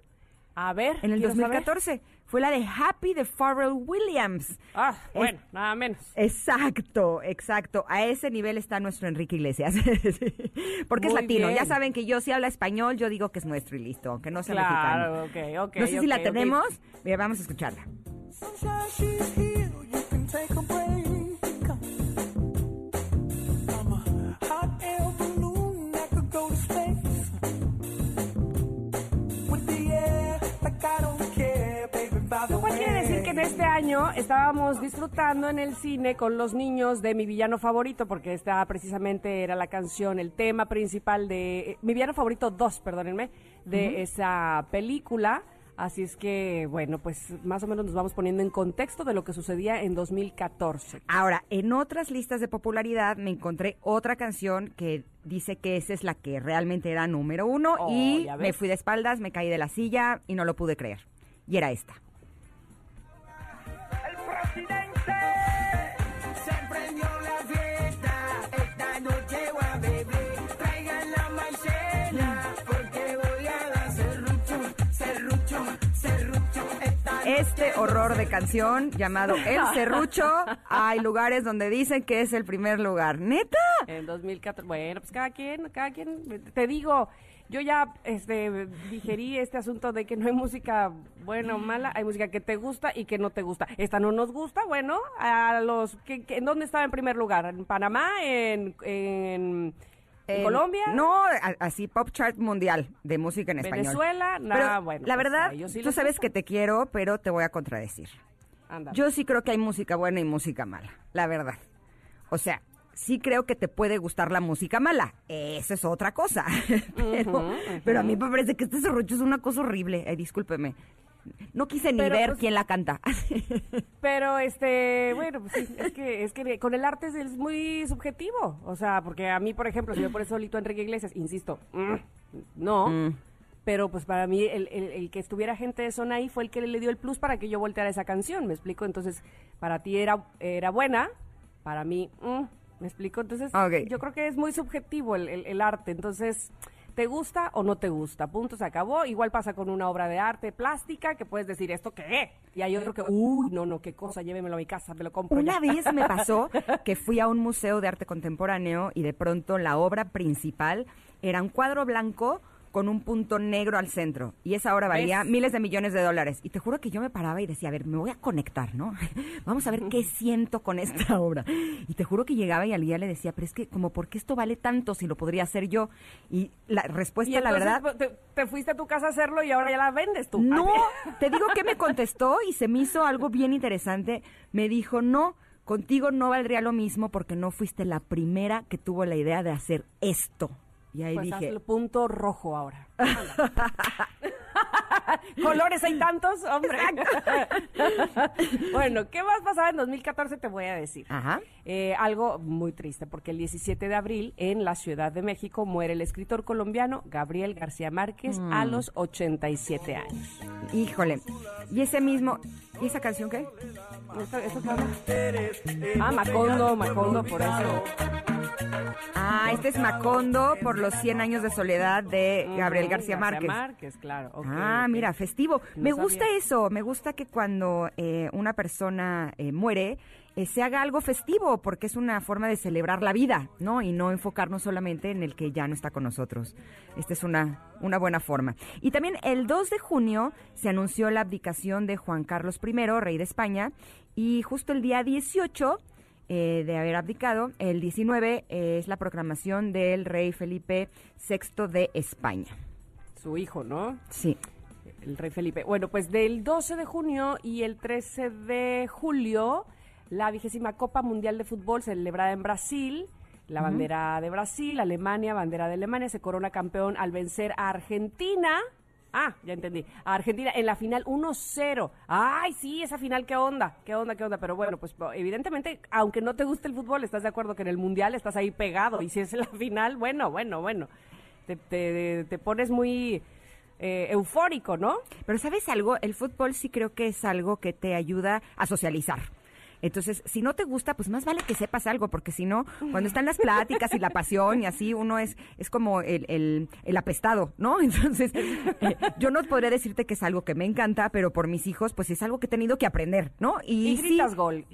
S2: A ver,
S1: En el
S2: quiero saber.
S1: 2014. Fue la de Happy de Pharrell Williams.
S2: Ah,
S1: Es-
S2: bueno, nada menos.
S1: Exacto, exacto. A ese nivel está nuestro Enrique Iglesias. Porque es latino.
S2: bien.
S1: Ya saben que yo si habla español, yo digo que es nuestro y listo, aunque no sea
S2: Claro,
S1: mexicano.
S2: ok, ok.
S1: no sé si la tenemos. Mira, vamos a escucharla.
S2: En este año estábamos disfrutando en el cine con los niños de mi villano favorito, porque esta precisamente era la canción, el tema principal de eh, mi villano favorito 2, perdónenme, de esa película. Así es que, bueno, pues más o menos nos vamos poniendo en contexto de lo que sucedía en 2014.
S1: Ahora, en otras listas de popularidad me encontré otra canción que dice que esa es la que realmente era número uno
S2: Oh,
S1: y me fui de espaldas, me caí de la silla y no lo pude creer. y era esta. Este horror de canción llamado El Serrucho, hay lugares donde dicen que es el primer lugar. ¿Neta?
S2: En 2014. Bueno, pues cada quien, cada quien. Te digo, yo ya este, digerí este asunto de que no hay música buena o mala, hay música que te gusta y que no te gusta. Esta no nos gusta, bueno, a los. que ¿En dónde estaba en primer lugar? ¿En Panamá? ¿En, en, en Colombia?
S1: No, a- así Pop Chart Mundial de música en español.
S2: Venezuela,
S1: Pero,
S2: bueno,
S1: La
S2: pues,
S1: verdad,
S2: sí
S1: tú sabes que te quiero, pero te voy a contradecir.
S2: Ándale.
S1: Yo sí creo que hay música buena y música mala, la verdad. O sea, sí creo que te puede gustar la música mala. Esa es otra cosa. pero, pero a mí me parece que este serrucho es una cosa horrible. Ay, discúlpeme. No quise ni
S2: Pero,
S1: ver
S2: pues,
S1: quién la canta.
S2: Pero este, bueno, pues sí, es que, es que con el arte es, es muy subjetivo. O sea, porque a mí, por ejemplo, si me pones solito Enrique Iglesias, insisto, mm, no.
S1: Mm.
S2: Pero pues para mí el, el- el que estuviera gente de zona ahí fue el que le dio el plus para que yo volteara esa canción, ¿me explico? Entonces, para ti era, era buena, para mí, mm, ¿me explico? Entonces,
S1: Ok.
S2: yo creo que es muy subjetivo el- el arte. Entonces, ¿te gusta o no te gusta? Punto, se acabó. Igual pasa con una obra de arte plástica que puedes decir, ¿esto qué? Y hay otro que, uy, no, no, qué cosa, llévemelo a mi casa, me lo compro.
S1: Una
S2: ya".
S1: vez me pasó que fui a un museo de arte contemporáneo y de pronto la obra principal era un cuadro blanco con un punto negro al centro. Y esa obra valía
S2: ¿Ves?
S1: miles de millones de dólares. Y te juro que yo me paraba y decía, a ver, me voy a conectar, ¿no? Vamos a ver qué siento con esta obra. Y te juro que llegaba y al día le decía, pero es que como, ¿por qué esto vale tanto si lo podría hacer yo? Y la respuesta,
S2: Y
S1: la verdad...
S2: te, te fuiste a tu casa a hacerlo y ahora ya la vendes tú.
S1: No, te digo que me contestó y se me hizo algo bien interesante. Me dijo, no, contigo no valdría lo mismo porque no fuiste la primera que tuvo la idea de hacer esto. Y ahí
S2: Pues
S1: dije,
S2: punto rojo ahora. Colores hay tantos, hombre. bueno, ¿qué más pasaba en 2014? Te voy a decir.
S1: ajá,
S2: Eh, algo muy triste, porque el 17 de abril en la Ciudad de México muere el escritor colombiano Gabriel García Márquez a
S1: Mm.
S2: los 87 años.
S1: híjole. Y ese mismo, ¿y esa canción qué?
S2: ¿Esto, esto qué? Ah, Macondo, Macondo, por eso.
S1: Ah, este es Macondo por los 100 años de soledad de Gabriel García Márquez.
S2: Márquez, claro. ok,
S1: ah, mira, festivo.
S2: No
S1: me
S2: sabía.
S1: gusta eso, me gusta que cuando eh, una persona eh, muere eh, se haga algo festivo, porque es una forma de celebrar la vida, ¿no? Y no enfocarnos solamente en el que ya no está con nosotros. Esta es una, una buena forma. Y también el 2 de junio se anunció la abdicación de Juan Carlos I, rey de España, y justo el día 18 eh, de haber abdicado, el 19 eh, es la proclamación del rey Felipe VI de España.
S2: Su hijo, ¿no?
S1: Sí.
S2: El rey Felipe. Bueno, pues del 12 de junio y el 13 de julio, la vigésima Copa Mundial de Fútbol celebrada en Brasil. La bandera de Brasil, Alemania, bandera de Alemania, se corona campeón al vencer a Argentina. Ah, ya entendí. A Argentina en la final 1-0. Ay, sí, esa final, qué onda, qué onda, qué onda. Pero bueno, pues evidentemente, aunque no te guste el fútbol, estás de acuerdo que en el Mundial estás ahí pegado. Y si es la final, bueno, bueno, bueno. Te, te- te pones muy eh, eufórico, ¿no?
S1: Pero ¿sabes algo? El fútbol sí creo que es algo que te ayuda a socializar. Entonces, si no te gusta, pues más vale que sepas algo, porque si no, cuando están las pláticas y la pasión y así, uno es, es como el, el, el apestado, ¿no? Entonces, eh, yo no podría decirte que es algo que me encanta, pero por mis hijos, pues es algo que he tenido que aprender, ¿no?
S2: Y,
S1: sí-
S2: gritas gol.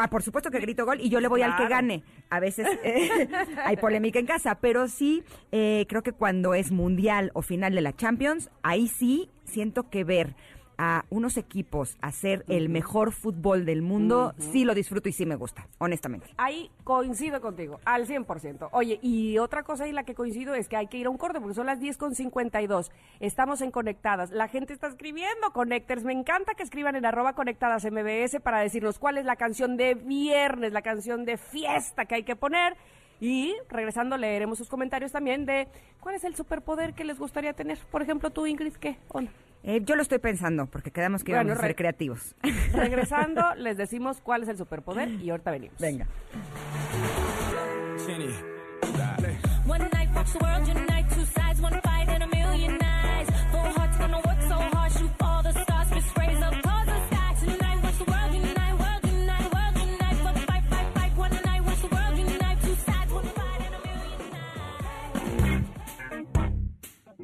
S1: Ah, por supuesto que grito gol y yo le voy al que gane. A veces eh, hay polémica en casa, pero sí eh, creo que cuando es mundial o final de la Champions, ahí sí siento que ver a unos equipos hacer el mejor fútbol del mundo, sí lo disfruto y sí me gusta, honestamente.
S2: Ahí coincido contigo, al 100%. Oye, y otra cosa ahí la que coincido es que hay que ir a un corte porque son las 10 con 52. Estamos en Conectadas. La gente está escribiendo, Connectors. Me encanta que escriban en arroba conectadas MBS para decirnos cuál es la canción de viernes, la canción de fiesta que hay que poner. Y regresando leeremos sus comentarios también de cuál es el superpoder que les gustaría tener. Por ejemplo, tú, Ingrid, ¿qué? onda?
S1: Eh, yo lo estoy pensando, porque quedamos que
S2: bueno,
S1: íbamos a ser creativos.
S2: Regresando, les decimos cuál es el superpoder y ahorita venimos.
S1: Venga.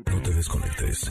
S5: No te desconectes.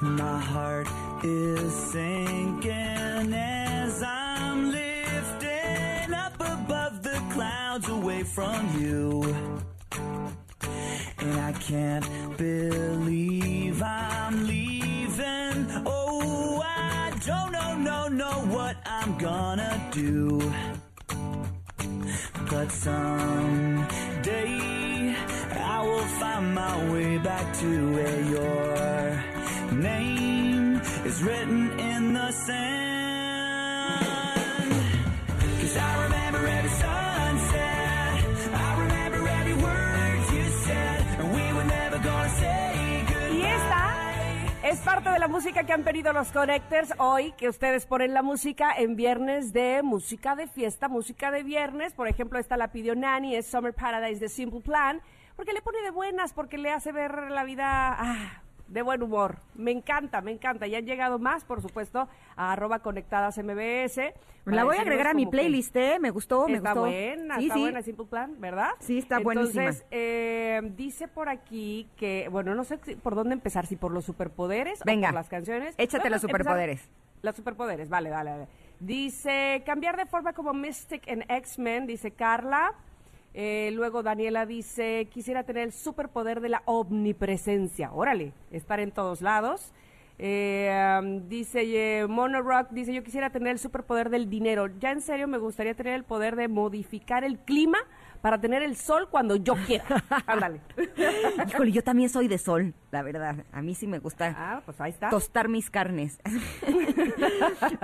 S9: My heart is sinking as I'm lifting up above the clouds away from you. And I can't believe I'm leaving. Oh, I don't know, no, know what I'm gonna do. But someday I will find my way back to where your name is written in the sand. Cause I remember every sunset. I remember every word you said. And we were never gonna say goodbye.
S2: Y esta es parte de la música que han pedido los Connectors hoy, que ustedes ponen la música en viernes de música de fiesta, música de viernes. Por ejemplo, esta la pidió Nani, es Summer Paradise de Simple Plan, porque le pone de buenas, porque le hace ver la vida ah, de buen humor. Me encanta, me encanta. Y han llegado más, por supuesto, a arroba conectadas MBS.
S1: La voy a agregar a mi playlist, ¿eh? Me gustó, me
S2: está
S1: gustó.
S2: buena,
S1: Sí,
S2: está
S1: sí.
S2: buena Simple Plan, ¿verdad?
S1: Sí, está
S2: Entonces,
S1: buenísima.
S2: eh, dice por aquí que, bueno, no sé por dónde empezar, si por los superpoderes
S1: Venga,
S2: o por las canciones.
S1: échate los
S2: a empezar-
S1: superpoderes.
S2: Los superpoderes, vale, vale, vale. Dice, cambiar de forma como Mystic en X-Men, dice Carla. Eh, luego Daniela dice, quisiera tener el superpoder de la omnipresencia. Órale, estar en todos lados. Eh, dice eh, dice, yo quisiera tener el superpoder del dinero. Ya en serio me gustaría tener el poder de modificar el clima para tener el sol cuando yo quiera. Ándale.
S1: Híjole, yo también soy de sol, la verdad. A mí sí me gusta
S2: Ah, pues ahí está.
S1: tostar mis carnes.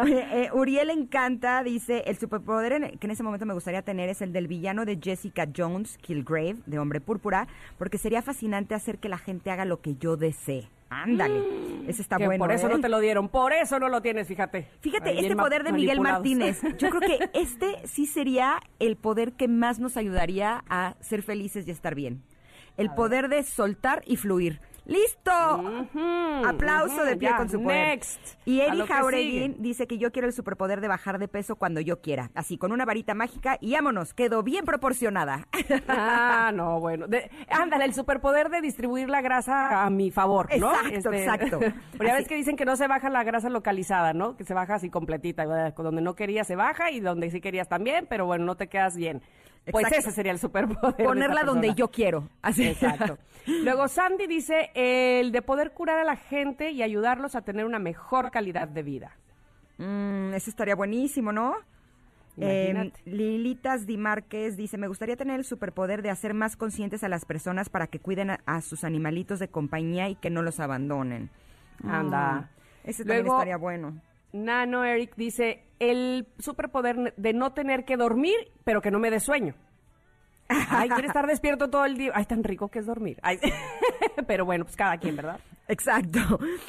S1: Eh, Uriel Encanta dice, el superpoder que en ese momento me gustaría tener es el del villano de Jessica Jones, Killgrave, de Hombre Púrpura, porque sería fascinante hacer que la gente haga lo que yo desee. Ándale, ese está
S2: Que
S1: bueno.
S2: por eso
S1: ¿eh?
S2: no te lo dieron, por eso no lo tienes, fíjate.
S1: Fíjate,
S2: Ahí
S1: este poder de Miguel. Martínez, yo creo que este sí sería el poder que más nos ayudaría a ser felices y estar bien. El poder de soltar y fluir. ¡Listo! Aplauso de pie con su poder.
S2: next.
S1: Y Eri
S2: sigue.
S1: dice que yo quiero el superpoder de bajar de peso cuando yo quiera. Así, con una varita mágica y vámonos, quedó bien proporcionada.
S2: Ah, no, bueno. De- ándale, el superpoder de distribuir la grasa a mi favor, ¿no?
S1: Exacto, exacto.
S2: Pero ya ves que dicen que no se baja la grasa localizada, ¿no? Que se baja así completita. Donde no querías se baja y donde sí querías también, pero bueno, no te quedas bien. Pues
S1: Exacto.
S2: ese sería el superpoder. de
S1: Ponerla donde yo quiero. Así.
S2: Exacto. Luego Sandy dice el de poder curar a la gente y ayudarlos a tener una mejor calidad de vida.
S1: Mm, ese estaría buenísimo, ¿no? Eh, Lilitas Di Márquez dice, me gustaría tener el superpoder de hacer más conscientes a las personas para que cuiden a, a sus animalitos de compañía y que no los abandonen.
S2: Anda.
S1: Mm, ese también
S2: Luego-
S1: estaría bueno.
S2: Nano Eric dice el superpoder de no tener que dormir, pero que no me dé sueño. Ay, quiere estar despierto todo el día. Ay, tan rico que es dormir. Ay, pero bueno, pues cada quien, ¿verdad?
S1: Exacto.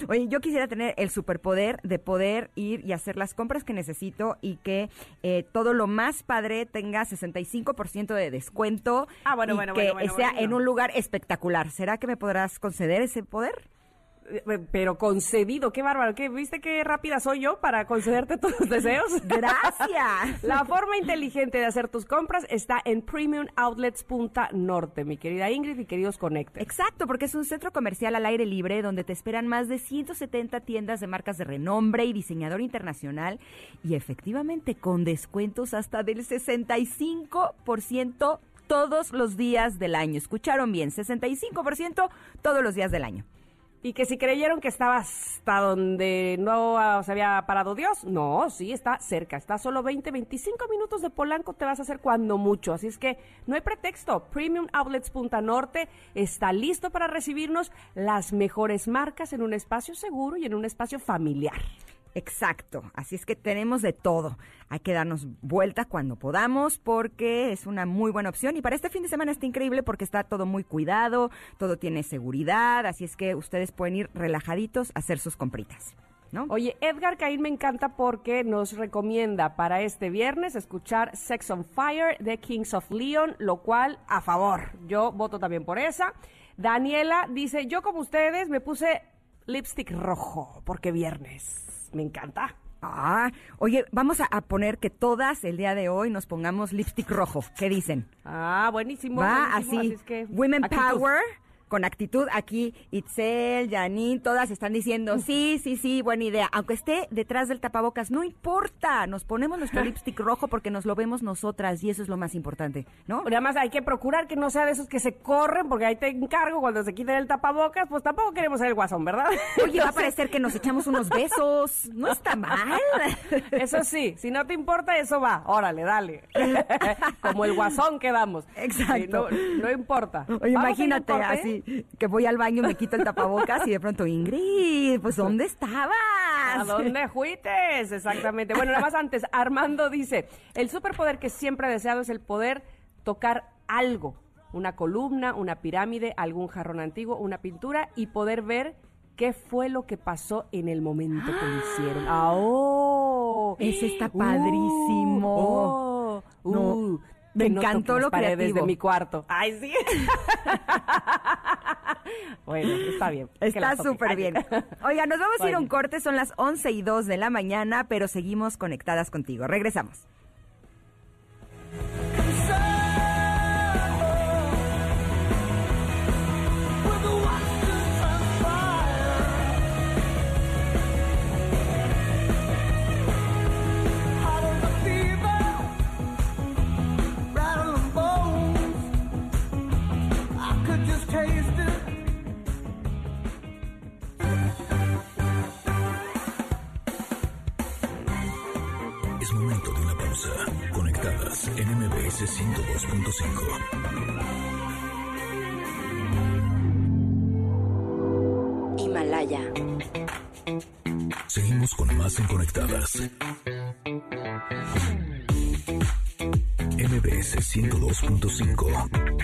S1: Oye, yo quisiera tener el superpoder de poder ir y hacer las compras que necesito y que eh, todo lo más padre tenga 65% de descuento
S2: Ah, bueno,
S1: y
S2: bueno,
S1: que
S2: bueno, bueno,
S1: sea en un lugar espectacular. ¿Será que me podrás conceder ese poder?
S2: Eh, Pero concedido, qué bárbaro. ¿Qué, ¿Viste qué rápida soy yo para concederte tus deseos?
S1: Gracias.
S2: La forma inteligente de hacer tus compras está en premiumoutlets.norte, mi querida Ingrid y queridos Connectors.
S1: Exacto, porque es un centro comercial al aire libre donde te esperan más de 170 tiendas de marcas de renombre y diseñador internacional y efectivamente con descuentos hasta del 65% todos los días del año. Escucharon bien, 65% todos los días del año.
S2: Y que si creyeron que estaba hasta donde no ah, se había parado Dios, no, sí, está cerca, está solo 20, 25 minutos de Polanco, te vas a hacer cuando mucho. Así es que no hay pretexto. Premium Outlets Punta Norte está listo para recibirnos las mejores marcas en un espacio seguro y en un espacio familiar.
S1: Exacto, así es que tenemos de todo. Hay que darnos vuelta cuando podamos porque es una muy buena opción y para este fin de semana está increíble porque está todo muy cuidado, todo tiene seguridad, así es que ustedes pueden ir relajaditos a hacer sus compritas. ¿No?
S2: Oye, Edgar Caín me encanta porque nos recomienda para este viernes escuchar Sex on Fire de Kings of Leon, lo cual a favor. Yo voto también por esa. Daniela dice, yo como ustedes me puse lipstick rojo porque viernes. Me encanta.
S1: Ah, oye, vamos a, a poner que todas el día de hoy nos pongamos lipstick rojo. ¿Qué dicen?
S2: Ah, buenísimo.
S1: Va
S2: buenísimo,
S1: así.
S2: es que,
S1: Women
S2: actitud.
S1: Power. Con actitud, aquí Itzel, Janine, todas están diciendo, sí, sí, sí, buena idea. Aunque esté detrás del tapabocas, no importa, nos ponemos nuestro lipstick rojo porque nos lo vemos nosotras y eso es lo más importante, ¿no?
S2: Nada más hay que procurar que no sea de esos que se corren, porque ahí te encargo cuando se quiten el tapabocas, pues tampoco queremos ser el guasón, ¿verdad?
S1: Oye, va a parecer que nos echamos unos besos, no está mal.
S2: Eso sí, si no te importa, eso va. Órale, dale. Como el guasón quedamos.
S1: Exacto.
S2: Sí, no, no importa.
S1: Oye,
S2: Vamos
S1: imagínate
S2: corte.
S1: Que voy al baño, me quito el tapabocas y de pronto, Ingrid, pues ¿dónde estabas?
S2: ¿A dónde fuites? Exactamente. Bueno, nada más antes, Armando dice, el superpoder que siempre he deseado es el poder tocar algo, una columna, una pirámide, algún jarrón antiguo, una pintura y poder ver qué fue lo que pasó en el momento que lo hicieron. ¡Ah, oh!
S1: Ese está
S2: Uh,
S1: padrísimo.
S2: oh,
S1: No,
S2: uh,
S1: me
S2: no
S1: encantó lo
S2: paredes
S1: creativo.
S2: de mi cuarto. ¡Ay, sí! bueno, está bien.
S1: Está súper bien. Oiga, nos vamos a ir a un corte, son las 11 y 2 de la mañana, pero seguimos conectadas contigo. Regresamos.
S5: En MBS 102.5.
S10: Himalaya.
S5: Seguimos con más en Conectadas. MBS 102.5.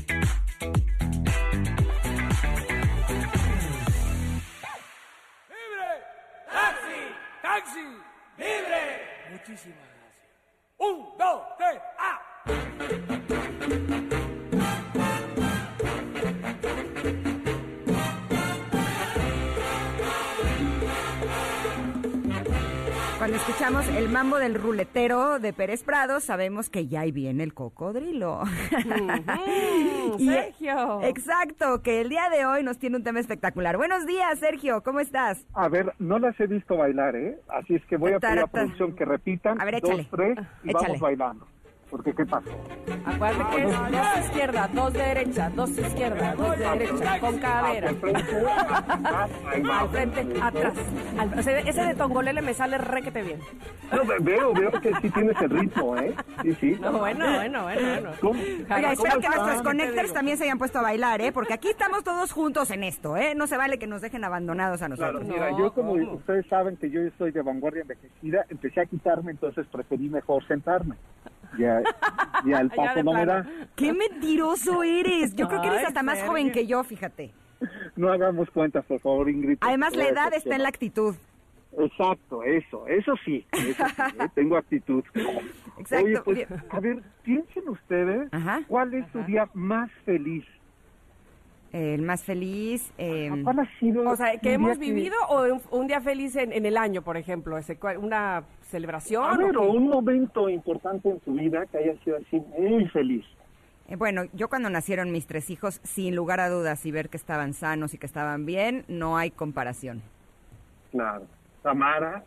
S1: del ruletero de Pérez Prado, sabemos que ya ahí viene el cocodrilo. Y-
S2: Sergio.
S1: Exacto, que el día de hoy nos tiene un tema espectacular. Buenos días, Sergio, ¿cómo estás?
S11: A ver, no las he visto bailar, ¿eh? Así es que voy a pedir a producción que repitan
S1: A ver, échale.
S11: dos, tres y
S1: Échale.
S11: vamos bailando. Porque, ¿qué pasó?
S2: Acuérdate que es dos izquierda, dos derecha, dos izquierda, dos derecha, con cadera.
S11: Al frente, atrás.
S2: Al ese de tongolele me sale requete bien.
S11: No, ve- veo, veo que sí tienes el ritmo, ¿eh? Sí, sí.
S2: No, bueno, bueno, bueno, bueno.
S11: ¿Cómo?
S1: Oiga, espero que
S2: ¿cómo
S1: nuestros connectors también se hayan puesto a bailar, ¿eh? Porque aquí estamos todos juntos en esto, ¿eh? No se vale que nos dejen abandonados a
S11: Claro,
S1: nosotros.
S11: mira,
S2: No,
S11: yo como
S2: ¿cómo?
S11: ustedes saben que yo soy de vanguardia envejecida, empecé a quitarme, entonces preferí mejor sentarme. Ya, ya el paso
S2: de
S11: no me da.
S1: ¡Qué mentiroso eres! Yo creo que eres hasta más joven que yo, fíjate.
S11: No hagamos cuentas, por favor, Ingrid.
S1: Además, la edad está en la actitud.
S11: Exacto, eso, eso sí, eso sí, ¿eh? tengo actitud.
S1: Exacto.
S11: Oye, pues, a ver, piensen ustedes,
S1: Ajá.
S11: ¿cuál es su día más feliz?
S1: El más feliz. eh,
S11: ¿Cuál ha sido
S2: O sea, que hemos vivido o un, un día feliz en, en el año, por ejemplo, ese, una celebración.
S11: A ver, o un momento importante en su vida que haya sido así muy feliz.
S1: eh, bueno, yo cuando nacieron mis tres hijos, sin lugar a dudas, y ver que estaban sanos y que estaban bien, no hay comparación.
S11: Claro. Tamara,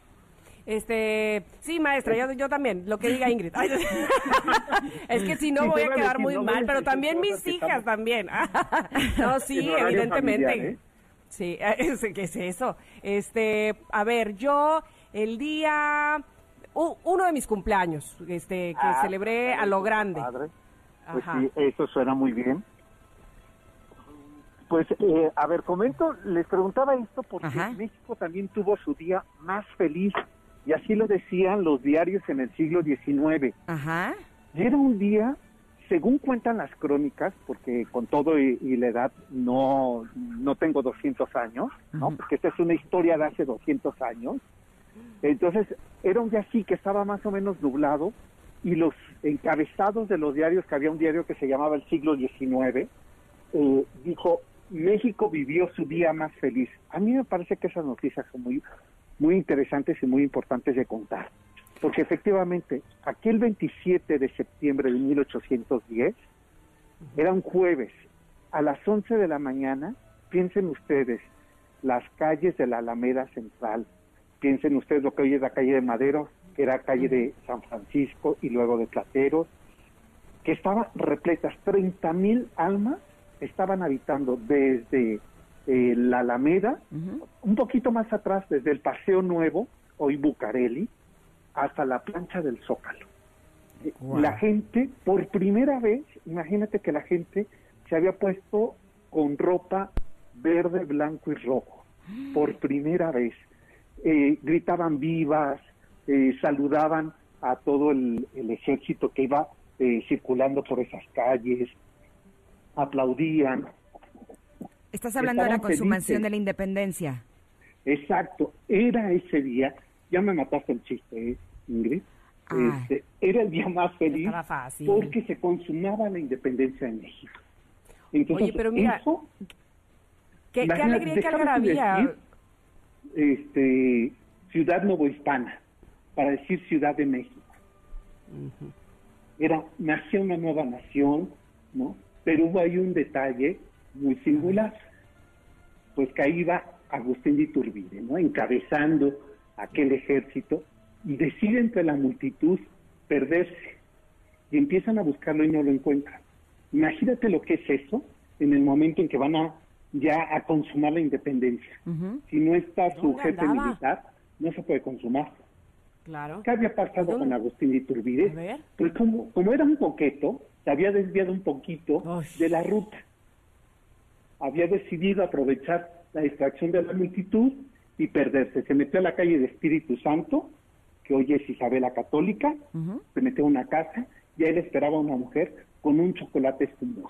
S2: Este, sí, maestra, yo, yo también, lo que diga Ingrid. Ay, es que si no voy a quedar muy mal, pero también mis hijas también. no, sí, evidentemente.
S11: ¿eh?
S2: Sí, es- ¿qué es eso? Este, a ver, yo el día uno de mis cumpleaños, este, que
S11: Ah,
S2: celebré a lo grande.
S11: Padre. Pues
S2: Ajá.
S11: sí, eso suena muy bien. Pues, eh, a ver, comento, les preguntaba esto porque
S1: Ajá.
S11: México también tuvo su día más feliz Y así lo decían los diarios en el siglo XIX.
S1: Ajá.
S11: Y era un día, según cuentan las crónicas, porque con todo y, y la edad no, no tengo 200 años, ¿no? Porque esta es una historia de hace 200 años. Entonces, era un día así que estaba más o menos nublado y los encabezados de los diarios, que había un diario que se llamaba el siglo XIX, eh, dijo, México vivió su día más feliz. A mí me parece que esas noticias son muy, muy interesantes y muy importantes de contar. Porque efectivamente, aquel 27 de septiembre de 1810, era un jueves, a las 11 de la mañana, piensen ustedes, las calles de la Alameda Central, piensen ustedes lo que hoy es la calle de Madero, que era calle de San Francisco y luego de Plateros, que estaban repletas, 30 mil almas estaban habitando desde eh, la Alameda, un poquito más atrás, desde el Paseo Nuevo, hoy Bucareli, hasta la plancha del Zócalo. Eh, La gente, por primera vez, imagínate que la gente se había puesto con ropa verde, blanco y rojo, por primera vez. Eh, gritaban vivas, eh, saludaban a todo el, el ejército que iba eh, circulando por esas calles, aplaudían.
S1: Estás hablando de la consumación
S11: felices.
S1: de la independencia.
S11: Exacto, era ese día, ya me mataste el chiste, ¿eh, Ingrid. Este, era el día más feliz
S2: fácil.
S11: porque se consumaba la independencia de México. Entonces,
S2: Oye, pero mira,
S11: eso,
S2: Qué, qué alegría y qué algarabía.
S11: decir, este, Ciudad Novohispana, para decir Ciudad de México. Era, nació una nueva nación, ¿no? Pero hubo ahí un detalle muy singular, pues que ahí iba Agustín de Iturbide, ¿no? Encabezando aquel ejército y decide entre la multitud perderse y empiezan a buscarlo y no lo encuentran. Imagínate lo que es eso en el momento en que van a ya a consumar la independencia. Si no está su
S2: ¿Dónde
S11: jefe
S2: andaba?
S11: militar, no se puede consumar.
S2: Claro.
S11: ¿Qué había pasado
S2: ¿Dónde?
S11: con Agustín de Iturbide? Pues como, como era un coqueto, se había desviado un poquito de la ruta. Había decidido aprovechar la distracción de la multitud y perderse. Se metió a la calle de Espíritu Santo, que hoy es Isabela Católica, se metió a una casa y ahí le esperaba una mujer con un chocolate espumoso.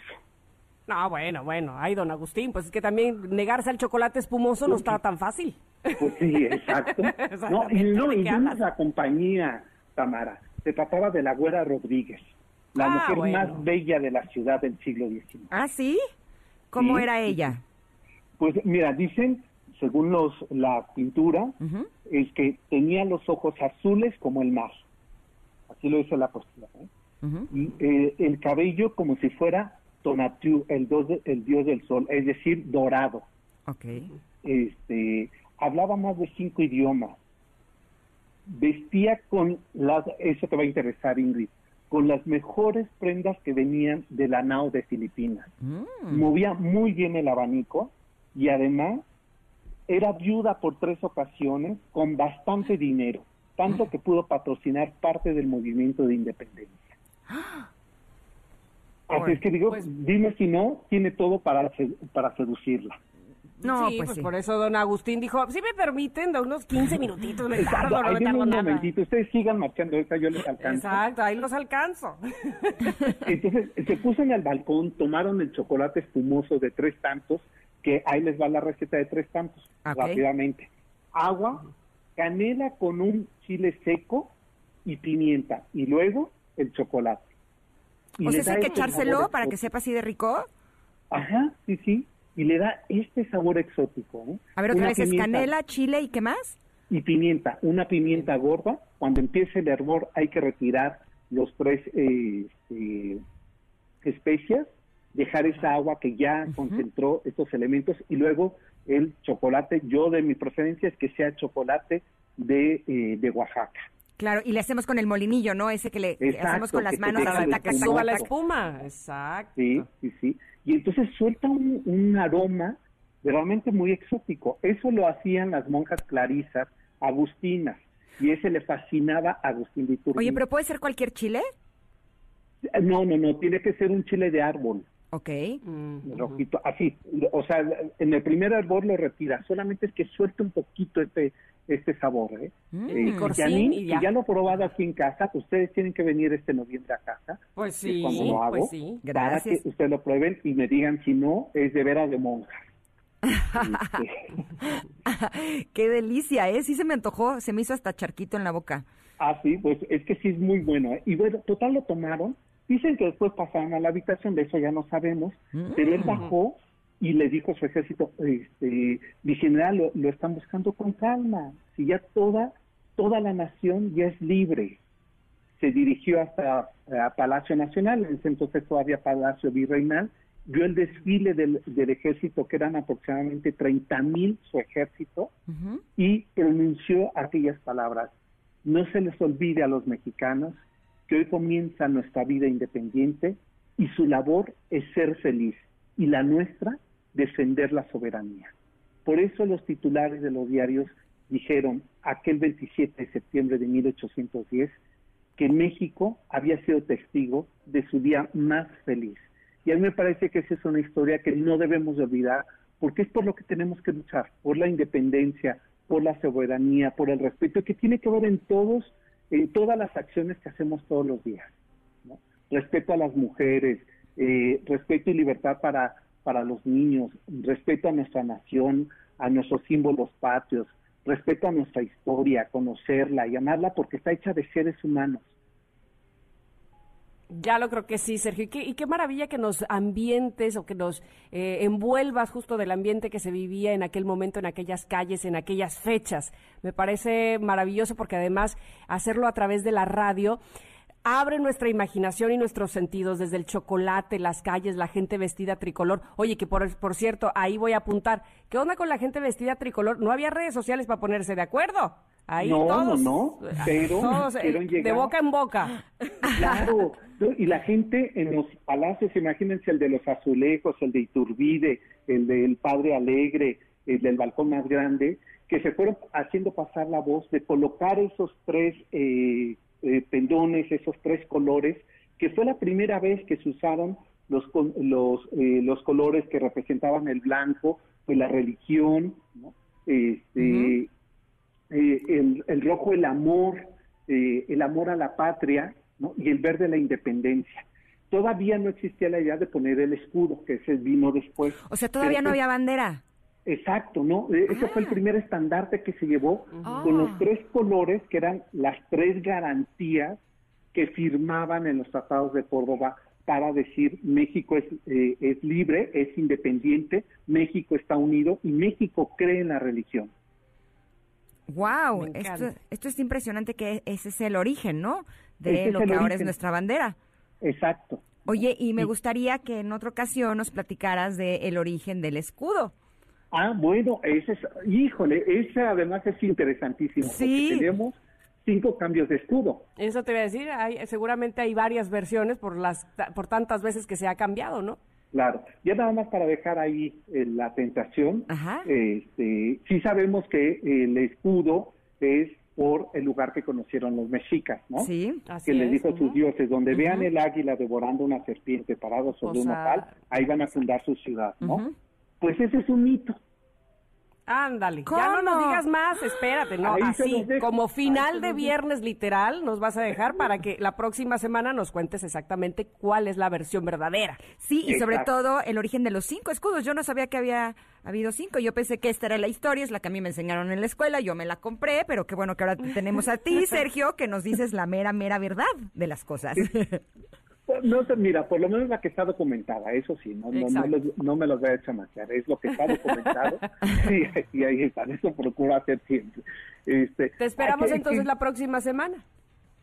S2: No, bueno, bueno. Ay, don Agustín, pues es que también negarse al chocolate espumoso no está tan fácil.
S11: Pues sí, exacto. no, y no,
S2: ¿de
S11: y vimos
S2: hablas?
S11: la compañía, Tamara. Se trataba de la Güera Rodríguez, la
S2: Ah,
S11: mujer
S2: bueno.
S11: más bella de la ciudad del siglo XIX.
S1: ¿Ah, sí? ¿Cómo
S11: Sí.
S1: era ella?
S11: Pues mira, dicen, según los la pintura, es que tenía los ojos azules como el mar. Así lo dice la postura. ¿eh? Y eh, el cabello como si fuera Tonatiuh, el, de- el dios del sol, es decir, dorado.
S1: Ok.
S11: Este, hablaba más de cinco idiomas. Vestía con las, eso te va a interesar, Ingrid, con las mejores prendas que venían de la nao de Filipinas. Movía muy bien el abanico y además era viuda por tres ocasiones con bastante dinero, tanto que pudo patrocinar parte del movimiento de independencia. Así es que digo, dime si no, tiene todo para, para seducirla.
S1: No,
S2: sí,
S1: pues
S2: pues,
S1: sí.
S2: por eso don Agustín dijo, si me permiten, de unos 15 minutitos, me
S11: Exacto,
S2: tardo, no me tardo
S11: un
S2: nada.
S11: momentito, ustedes sigan marchando esta, yo les alcanzo.
S2: Exacto, ahí los alcanzo.
S11: Entonces se puso en el balcón, tomaron el chocolate espumoso de tres tantos, que ahí les va la receta de tres tantos,
S1: Ok.
S11: rápidamente. Agua, canela con un chile seco y pimienta, y luego el chocolate. Y
S1: O sea,
S11: da
S1: hay que
S11: este
S1: echárselo para que sepa así de rico.
S11: Ajá, sí, sí, y le da este sabor exótico. ¿eh?
S1: A ver, otra
S11: Una
S1: vez es canela, chile y qué más.
S11: y pimienta, una pimienta gorda. Cuando empiece el hervor hay que retirar los tres eh, este, especias, dejar esa agua que ya concentró estos elementos y luego el chocolate. Yo de mi preferencia es que sea chocolate de, eh, de Oaxaca.
S1: Claro, y le hacemos con el molinillo, ¿no? Ese que le hacemos con las manos. taca,
S2: que suba la espuma, exacto.
S11: Sí, sí, sí. Y entonces suelta un, un aroma realmente muy exótico. Eso lo hacían las monjas clarisas, agustinas, y ese le fascinaba a Agustín de Iturbide.
S1: Oye, pero ¿puede ser cualquier chile?
S11: No, no, no, tiene que ser un chile de árbol,
S1: Ok.
S2: Mm.
S11: rojito, así. O sea, en el primer árbol lo retira, solamente es que suelta un poquito este, este sabor. ¿eh?
S2: Mm,
S11: Eh, y a mí,
S2: y ya.
S11: ya lo he probado aquí en casa, ustedes tienen que venir este noviembre a casa.
S2: Pues sí,
S11: cuando lo hago,
S2: pues sí.
S11: Para
S1: Gracias.
S11: que ustedes lo prueben y me digan si no, es de veras de monja.
S1: Qué delicia, ¿eh? Sí se me antojó, se me hizo hasta charquito en la boca.
S11: Ah, sí, pues es que sí es muy bueno. ¿eh? Y bueno, total lo tomaron. Dicen que después pasaron a la habitación, de eso ya no sabemos. Pero él bajó y le dijo a su ejército, este, mi general, lo, lo están buscando con calma. Si ya toda, toda la nación ya es libre. Se dirigió hasta a Palacio Nacional, en ese entonces todavía Palacio Virreinal, vio el desfile del, del ejército, que eran aproximadamente 30 mil su ejército, y pronunció aquellas palabras. No se les olvide a los mexicanos que hoy comienza nuestra vida independiente y su labor es ser feliz y la nuestra defender la soberanía. Por eso los titulares de los diarios dijeron aquel 27 de septiembre de 1810 que México había sido testigo de su día más feliz. Y a mí me parece que esa es una historia que no debemos de olvidar porque es por lo que tenemos que luchar, por la independencia, por la soberanía, por el respeto, que tiene que ver en todos, en todas las acciones que hacemos todos los días. Respeto a las mujeres, eh, respeto y libertad para, para los niños, respeto a nuestra nación, a nuestros símbolos patrios, respeto a nuestra historia, conocerla y amarla porque está hecha de seres humanos.
S2: Ya lo creo que sí, Sergio. Y qué, y qué maravilla que nos ambientes o que nos eh, envuelvas justo del ambiente que se vivía en aquel momento, en aquellas calles, en aquellas fechas. Me parece maravilloso porque además hacerlo a través de la radio abre nuestra imaginación y nuestros sentidos, desde el chocolate, las calles, la gente vestida tricolor. Oye, que por, por cierto, ahí voy a apuntar. ¿Qué onda con la gente vestida tricolor? No había redes sociales para ponerse de acuerdo. Ahí
S11: No,
S2: todos,
S11: no, no, pero
S2: todos, eh, de boca en boca.
S11: Claro, y la gente en los palacios, imagínense el de los azulejos, el de Iturbide, el del Padre Alegre, el del balcón más grande, que se fueron haciendo pasar la voz de colocar esos tres eh, eh, pendones, esos tres colores, que fue la primera vez que se usaron los, los, eh, los colores que representaban el blanco, pues la religión, ¿no? este, eh, el, el rojo el amor, eh, el amor a la patria, ¿no? y el verde la independencia. Todavía no existía la idea de poner el escudo, que ese vino después.
S1: O sea, todavía
S11: Pero
S1: no había bandera.
S11: Exacto, ¿no? Eh, Ese fue el primer estandarte que se llevó con los tres colores que eran las tres garantías que firmaban en los tratados de Córdoba para decir México es, eh, es libre, es independiente, México está unido y México cree en la religión.
S1: Wow, esto, esto es impresionante que ese es el origen, ¿no? De lo que ahora es nuestra bandera.
S11: Exacto.
S1: Oye, y me gustaría que en otra ocasión nos platicaras de el origen del escudo.
S11: Ah, bueno, ese es, híjole, ese además es interesantísimo.
S1: Sí.
S11: Porque tenemos cinco cambios de escudo.
S2: Eso te voy a decir, hay, seguramente hay varias versiones por las por tantas veces que se ha cambiado, ¿no?
S11: Claro, ya nada más para dejar ahí eh, la tentación,
S1: Ajá.
S11: este, sí sabemos que el escudo es por el lugar que conocieron los mexicas, ¿no?
S1: Sí.
S2: Así
S11: que les
S2: es,
S11: dijo a sus dioses, donde vean el águila devorando una serpiente parado sobre un
S2: O sea,
S11: nopal, ahí van a fundar su ciudad, ¿no?
S1: Ujú.
S11: Pues ese es un mito.
S2: Ándale, ya no nos digas más, espérate, no,
S11: Ahí se
S2: así, como final de viernes literal, nos vas a dejar para que la próxima semana nos cuentes exactamente cuál es la versión verdadera.
S1: Sí, y sobre
S11: Exacto.
S1: todo el origen de los cinco escudos. Yo no sabía que había habido cinco. Yo pensé que esta era la historia, es la que a mí me enseñaron en la escuela. Yo me la compré, pero qué bueno que ahora te tenemos a ti, Sergio, que nos dices la mera, mera verdad de las cosas.
S11: No, mira, por lo menos la que está documentada, eso sí, no, no, no, los- no me los voy a chamaquear, es lo que está documentado y, y ahí está, eso procuro hacer siempre. Este,
S2: Te esperamos entonces la próxima semana.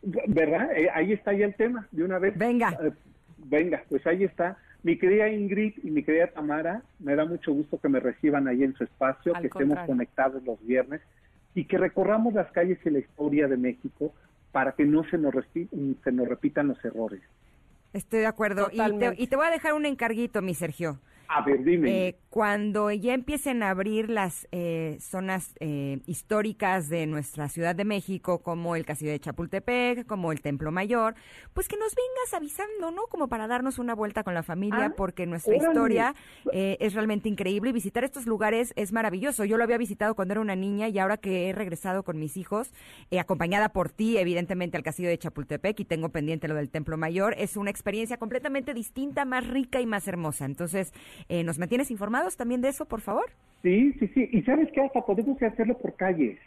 S11: ¿Verdad? Eh, ahí está ya el tema, de una vez.
S1: Venga.
S11: Eh, venga, pues ahí está. Mi querida Ingrid y mi querida Tamara, me da mucho gusto que me reciban ahí en su espacio,
S2: Al
S11: que estemos conectados los viernes y que recorramos las calles y la historia de México para que no se nos, se nos repitan los errores.
S1: Estoy de acuerdo. Y te, y te voy a dejar un encarguito, mi Sergio.
S11: A ver, dime.
S1: Eh, cuando ya empiecen a abrir las eh, zonas eh, históricas de nuestra Ciudad de México, como el Castillo de Chapultepec, como el Templo Mayor, pues que nos vengas avisando, ¿no? Como para darnos una vuelta con la familia,
S11: Ah,
S1: porque nuestra
S11: órale.
S1: historia eh, es realmente increíble y visitar estos lugares es maravilloso. Yo lo había visitado cuando era una niña y ahora que he regresado con mis hijos, eh, acompañada por ti, evidentemente, al Castillo de Chapultepec y tengo pendiente lo del Templo Mayor, es una experiencia completamente distinta, más rica y más hermosa. Entonces, eh, ¿nos mantienes informados también de eso, por favor?
S11: Sí, sí, sí. Y sabes qué, hasta podemos hacerlo por calles.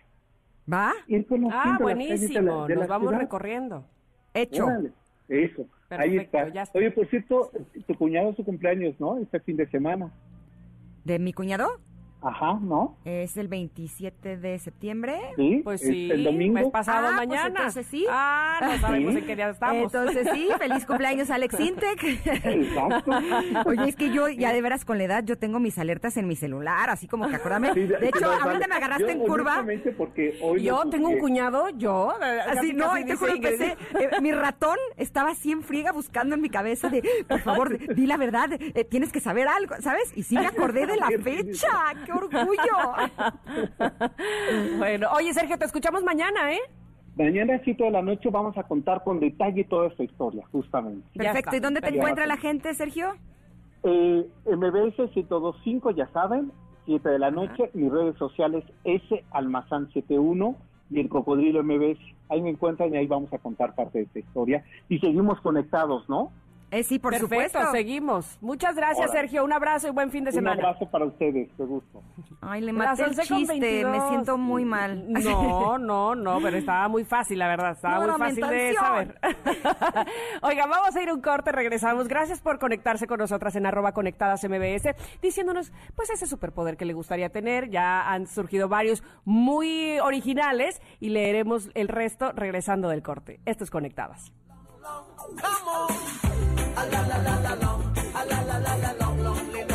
S1: ¿Va?
S11: Ir conociendo
S2: Ah,
S11: las calles de
S2: buenísimo.
S11: la- de
S2: Nos vamos
S11: ciudad.
S2: recorriendo.
S1: Hecho.
S11: Órale, Eso, ahí está.
S2: ya está.
S11: Oye, por cierto, tu cuñado es su cumpleaños, ¿no? Este fin de semana.
S1: ¿De mi cuñado?
S11: Ajá, ¿no?
S1: Es el 27 de septiembre.
S11: Sí,
S2: Pues
S11: es
S2: sí,
S11: el domingo.
S2: mes pasado
S1: Ah, pues
S2: mañana.
S1: entonces sí.
S2: Ah, no sabemos
S11: Sí.
S2: en qué día estamos.
S1: Entonces sí, feliz cumpleaños Alex Intec.
S11: Exacto.
S1: Oye, es que yo ya de veras con la edad yo tengo mis alertas en mi celular, así como que acuérdame.
S11: Sí,
S1: De hecho,
S11: sí,
S1: ahorita me agarraste
S11: yo,
S1: en curva.
S11: porque hoy
S2: Yo tengo un cuñado, yo.
S1: Así,
S2: casi,
S1: no,
S2: casi
S1: y te juro, empecé, eh, mi ratón estaba así en friega buscando en mi cabeza de, por favor, di la verdad, eh, tienes que saber algo, ¿sabes? Y sí me acordé de la fecha, qué orgullo.
S2: Bueno, oye, Sergio, te escuchamos mañana, ¿eh?
S11: Mañana a 7 de la noche vamos a contar con detalle toda esta historia, justamente.
S1: Perfecto. ¿y dónde te encuentra la gente, Sergio?
S11: Eh, MBS 1025, ya saben, 7 de la noche, mis redes sociales S Almazán 71 y el Cocodrilo MBS. Ahí me encuentran y ahí vamos a contar parte de esta historia. Y seguimos conectados, ¿no?
S1: Eh, sí, por
S2: Perfecto,
S1: supuesto.
S2: seguimos. Muchas gracias. Sergio. Un abrazo y buen fin de
S11: Un
S2: semana.
S11: abrazo para ustedes, qué gusto.
S1: Ay, le maté el
S2: 11 con
S1: chiste, me
S2: 22.
S1: siento muy mal.
S2: No, no, no, pero estaba muy fácil, la verdad. Estaba
S1: No
S2: muy fácil de saber. Oiga, vamos a ir a un corte, regresamos. Gracias por conectarse con nosotras en arroba conectadas MBS, diciéndonos, pues, ese superpoder que le gustaría tener. Ya han surgido varios muy originales y leeremos el resto regresando del corte. Esto es Conectadas.
S8: Come on. A la la la la long, a la la la la
S5: long, long.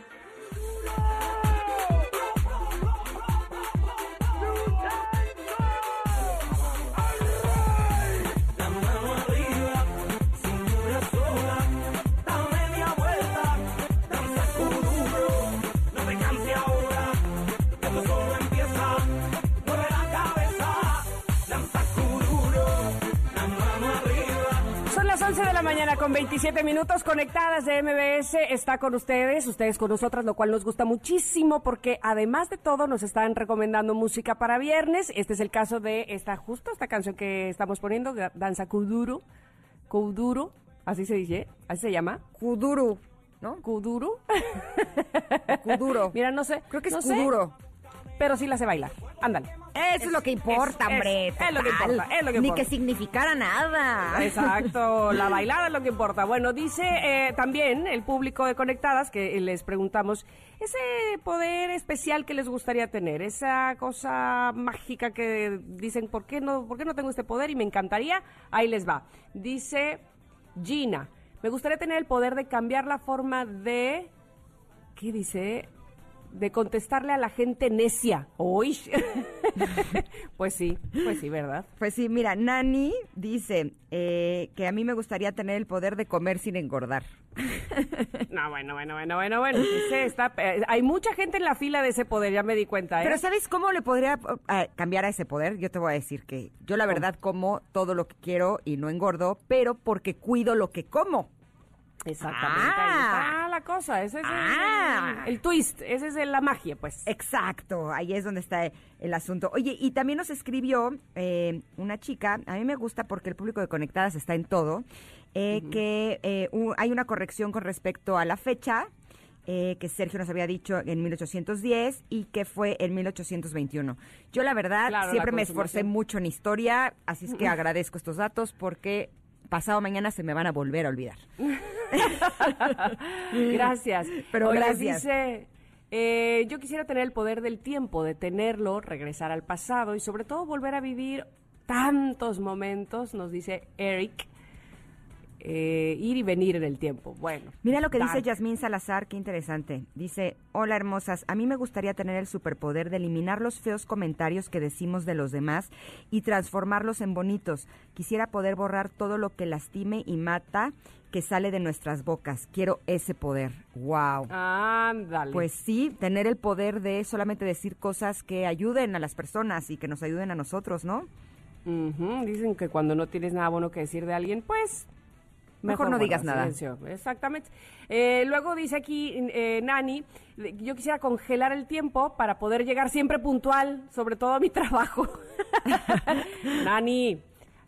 S2: Mañana con 27 minutos conectadas de MBS. Está con ustedes, ustedes con nosotras, lo cual nos gusta muchísimo porque además de todo nos están recomendando música para viernes. Este es el caso de esta, justo esta canción que estamos poniendo, Danza Kuduro. Kuduro, así se dice, así se llama.
S1: Kuduro, ¿no?
S2: Kuduro.
S1: Kuduro.
S2: Mira, no sé.
S1: Creo que es
S2: no sé. Pero sí la sé bailar. Ándale.
S1: Eso es, lo que importa,
S2: es-
S1: hombre.
S2: es lo que importa, es lo que
S1: Ni
S2: importa.
S1: que significara nada.
S2: Exacto, la bailada es lo que importa. Bueno, dice eh, también el público de Conectadas que les preguntamos ese poder especial que les gustaría tener, esa cosa mágica que dicen, ¿por qué no, por qué no tengo este poder? Y me encantaría, ahí les va. Dice Gina, me gustaría tener el poder de cambiar la forma de... ¿Qué dice? De contestarle a la gente necia. Uy. pues sí, pues sí, ¿verdad?
S1: Pues sí, mira, Nani dice eh, que a mí me gustaría tener el poder de comer sin engordar.
S2: No, bueno, bueno, bueno, bueno, bueno. Ese está, eh, hay mucha gente en la fila de ese poder, ya me di cuenta, ¿eh?
S1: Pero ¿sabes cómo le podría eh, cambiar a ese poder? Yo te voy a decir que yo la verdad como todo lo que quiero y no engordo, pero porque cuido lo que como.
S2: Exactamente, ahí
S1: Ah.
S2: está la la cosa, ese es el-
S1: Ah.
S2: el, twist, esa es la magia, pues.
S1: Exacto, ahí es donde está el asunto. Oye, y también nos escribió eh, una chica, a mí me gusta porque el público de Conectadas está en todo, eh, que eh, hay una corrección con respecto a la fecha, que Sergio nos había dicho en 1810 y que fue en 1821. Yo la verdad
S2: Claro, la
S1: siempre me esforcé mucho en historia, así es que agradezco estos datos porque pasado mañana se me van a volver a olvidar.
S2: Gracias.
S1: Pero
S2: Oye,
S1: gracias.
S2: Dice, eh, yo quisiera tener el poder del tiempo, detenerlo, regresar al pasado y sobre todo volver a vivir tantos momentos, nos dice Eric, eh, ir y venir en el tiempo. Bueno.
S1: Mira lo que dice. Yasmín Salazar, qué interesante. Dice, hola hermosas, a mí me gustaría tener el superpoder de eliminar los feos comentarios que decimos de los demás y transformarlos en bonitos. Quisiera poder borrar todo lo que lastime y mata que sale de nuestras bocas. Quiero ese poder. Wow.
S2: Ándale.
S1: Pues sí, tener el poder de solamente decir cosas que ayuden a las personas y que nos ayuden a nosotros, ¿no?
S2: Dicen que cuando no tienes nada bueno que decir de alguien, pues...
S1: Mejor no digas nada.
S2: silencio. Exactamente. Eh, luego dice aquí eh, Nani, yo quisiera congelar el tiempo para poder llegar siempre puntual, sobre todo a mi trabajo. Nani,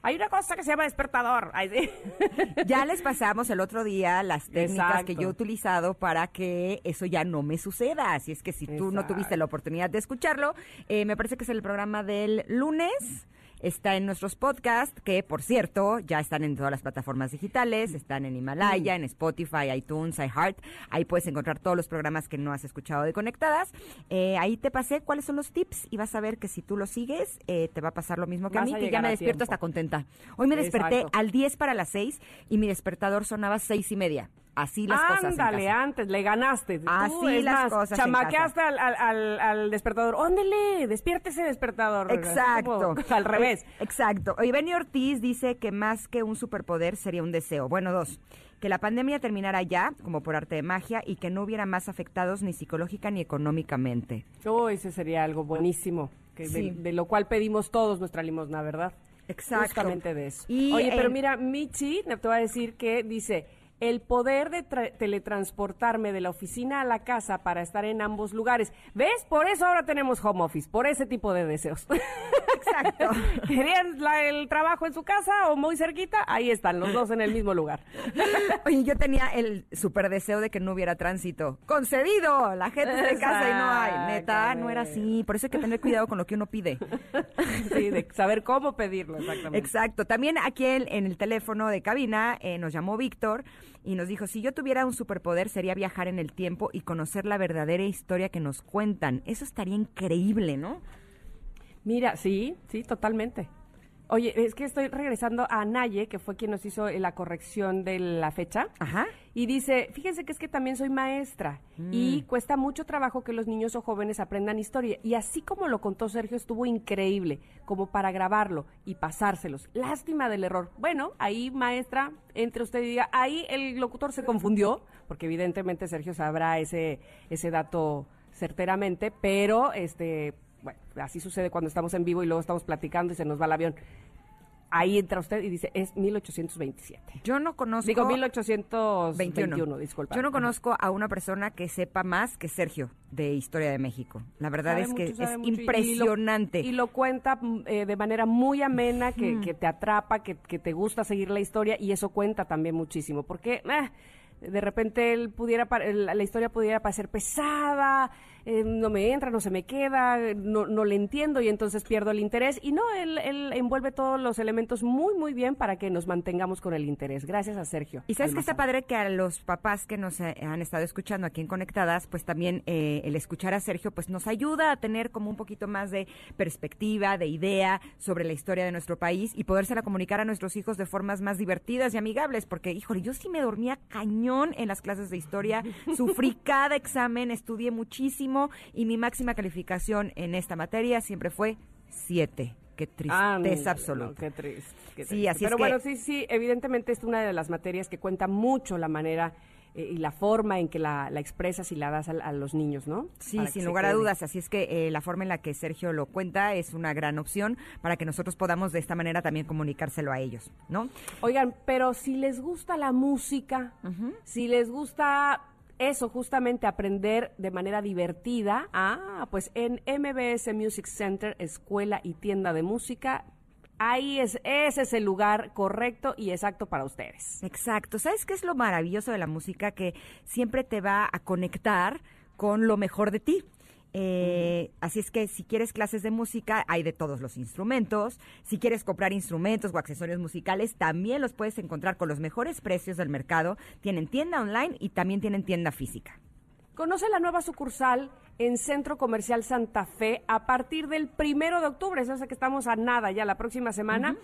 S2: hay una cosa que se llama despertador. Ay, sí.
S1: Ya les pasamos el otro día las técnicas que yo he utilizado para que eso ya no me suceda. Así es que si tú no tuviste la oportunidad de escucharlo, eh, me parece que es el programa del lunes. Está en nuestros podcasts, que por cierto, ya están en todas las plataformas digitales, están en Himalaya, en Spotify, iTunes, iHeart. Ahí puedes encontrar todos los programas que no has escuchado de Conectadas. Eh, ahí te pasé cuáles son los tips y vas a ver que si tú lo sigues, eh, te va a pasar lo mismo que a mí, que ya me despierto
S2: tiempo.
S1: hasta contenta. Hoy me desperté
S2: Exacto.
S1: al 10 para las 6 y mi despertador sonaba seis y media. Así las cosas.
S2: Ándale, antes, le ganaste. Tú,
S1: Así
S2: es
S1: las
S2: más,
S1: cosas en
S2: Chamaqueaste al, al, al, despertador. ¡Óndele! Despiértese, despertador.
S1: Exacto.
S2: Como al revés.
S1: Exacto. Oye, Benny Ortiz dice que más que un superpoder sería un deseo. Bueno, dos. Que la pandemia terminara ya, como por arte de magia, y que no hubiera más afectados ni psicológica ni económicamente.
S2: Oh, ese sería algo buenísimo. Que
S1: Sí.
S2: de, de lo cual pedimos todos nuestra limosna, ¿verdad?
S1: Exacto.
S2: Justamente de eso.
S1: Y,
S2: Oye, pero mira, Michi, te voy a decir que dice, el poder de tra- teletransportarme de la oficina a la casa para estar en ambos lugares. ¿Ves? Por eso ahora tenemos home office, por ese tipo de deseos.
S1: Exacto.
S2: ¿Querían la- el trabajo en su casa o muy cerquita? Ahí están, los dos en el mismo lugar.
S1: Oye, yo tenía el super deseo de que no hubiera tránsito. ¡Concedido! La gente está en casa y no hay. Neta, no era así. Por eso hay que tener cuidado con lo que uno pide.
S2: Sí, de saber cómo pedirlo, exactamente.
S1: Exacto. También aquí en, en el teléfono de cabina eh, nos llamó Víctor y nos dijo, si yo tuviera un superpoder sería viajar en el tiempo y conocer la verdadera historia que nos cuentan. Eso estaría increíble, ¿no?
S2: Mira, sí, sí, totalmente. Oye, es que estoy regresando a Naye, que fue quien nos hizo la corrección de la fecha.
S1: Ajá.
S2: Y dice, fíjense que es que también soy maestra y cuesta mucho trabajo que los niños o jóvenes aprendan historia. Y así como lo contó Sergio, estuvo increíble, como para grabarlo y pasárselos. Lástima del error. Bueno, ahí maestra, entre usted y diga, ahí el locutor se confundió, porque evidentemente Sergio sabrá ese, ese dato certeramente, pero este, bueno, así sucede cuando estamos en vivo y luego estamos platicando y se nos va el avión. Ahí entra usted y dice, es 1827.
S1: Yo no conozco...
S2: Digo 1821, disculpa.
S1: Yo no conozco a una persona que sepa más que Sergio de Historia de México. La verdad
S2: Sabe
S1: es que
S2: mucho,
S1: es
S2: mucho
S1: impresionante.
S2: Y lo, y lo cuenta mm, eh, de manera muy amena, que, que te atrapa, que, que te gusta seguir la historia y eso cuenta también muchísimo. Porque eh, de repente él pudiera la historia pudiera parecer pesada, eh, no me entra, no se me queda, no, no le entiendo y entonces pierdo el interés. Y no, él, él envuelve todos los elementos muy, muy bien para que nos mantengamos con el interés. Gracias a Sergio.
S1: Y sabes que está padre que a los papás que nos eh, han estado escuchando aquí en Conectadas, pues también eh, el escuchar a Sergio, pues nos ayuda a tener como un poquito más de perspectiva, de idea sobre la historia de nuestro país y podérsela comunicar a nuestros hijos de formas más divertidas y amigables, porque, híjole, yo sí me dormía cañón en las clases de historia, sufrí cada examen, estudié muchísimo y mi máxima calificación en esta materia siempre fue siete. Qué
S2: Ah, no,
S1: tristeza
S2: no,
S1: absoluta.
S2: qué triste. qué
S1: Sí,
S2: triste.
S1: así es
S2: Pero
S1: que-
S2: bueno, sí, sí, evidentemente es una de las materias que cuenta mucho la manera eh, y la forma en que la, la expresas y la das a, a los niños, ¿no?
S1: Sí,
S2: Para
S1: sin lugar a dudas. Así es que eh, la forma en la que Sergio lo cuenta es una gran opción para que nosotros podamos de esta manera también comunicárselo a ellos, ¿no?
S2: Oigan, pero si les gusta la música, si les gusta eso, justamente aprender de manera divertida. Ah, pues en MBS Music Center, escuela y tienda de música, ahí es, ese es el lugar correcto y exacto para ustedes.
S1: Exacto. ¿Sabes qué es lo maravilloso de la música? Que siempre te va a conectar con lo mejor de ti. Eh, Así es que si quieres clases de música, hay de todos los instrumentos. Si quieres comprar instrumentos o accesorios musicales, también los puedes encontrar con los mejores precios del mercado. Tienen tienda online y también tienen tienda física.
S2: Conoce la nueva sucursal en Centro Comercial Santa Fe a partir del primero de octubre. Eso es que estamos a nada ya la próxima semana.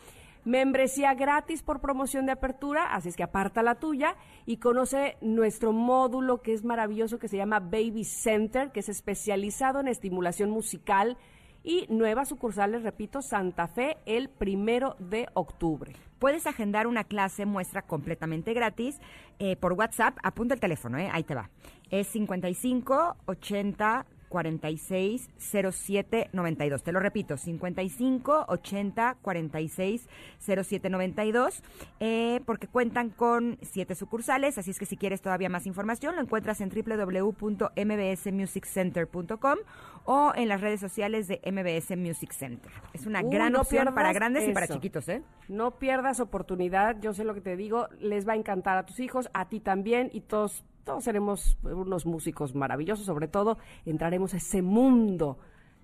S2: Membresía gratis por promoción de apertura, así es que aparta la tuya y conoce nuestro módulo que es maravilloso que se llama Baby Center, que es especializado en estimulación musical y nuevas sucursales, repito, Santa Fe el primero de octubre.
S1: Puedes agendar una clase muestra completamente gratis eh, por WhatsApp. Apunta el teléfono, eh, ahí te va. Es 55 80 46 07 92. Te lo repito, 55 80 46 07 92, eh, porque cuentan con siete sucursales, así es que si quieres todavía más información, lo encuentras en www.mbsmusiccenter.com o en las redes sociales de MBS Music Center. Es una gran
S2: no
S1: opción para grandes y para chiquitos, ¿eh?
S2: No pierdas oportunidad, yo sé lo que te digo, les va a encantar a tus hijos, a ti también y todos todos seremos unos músicos maravillosos, sobre todo entraremos a ese mundo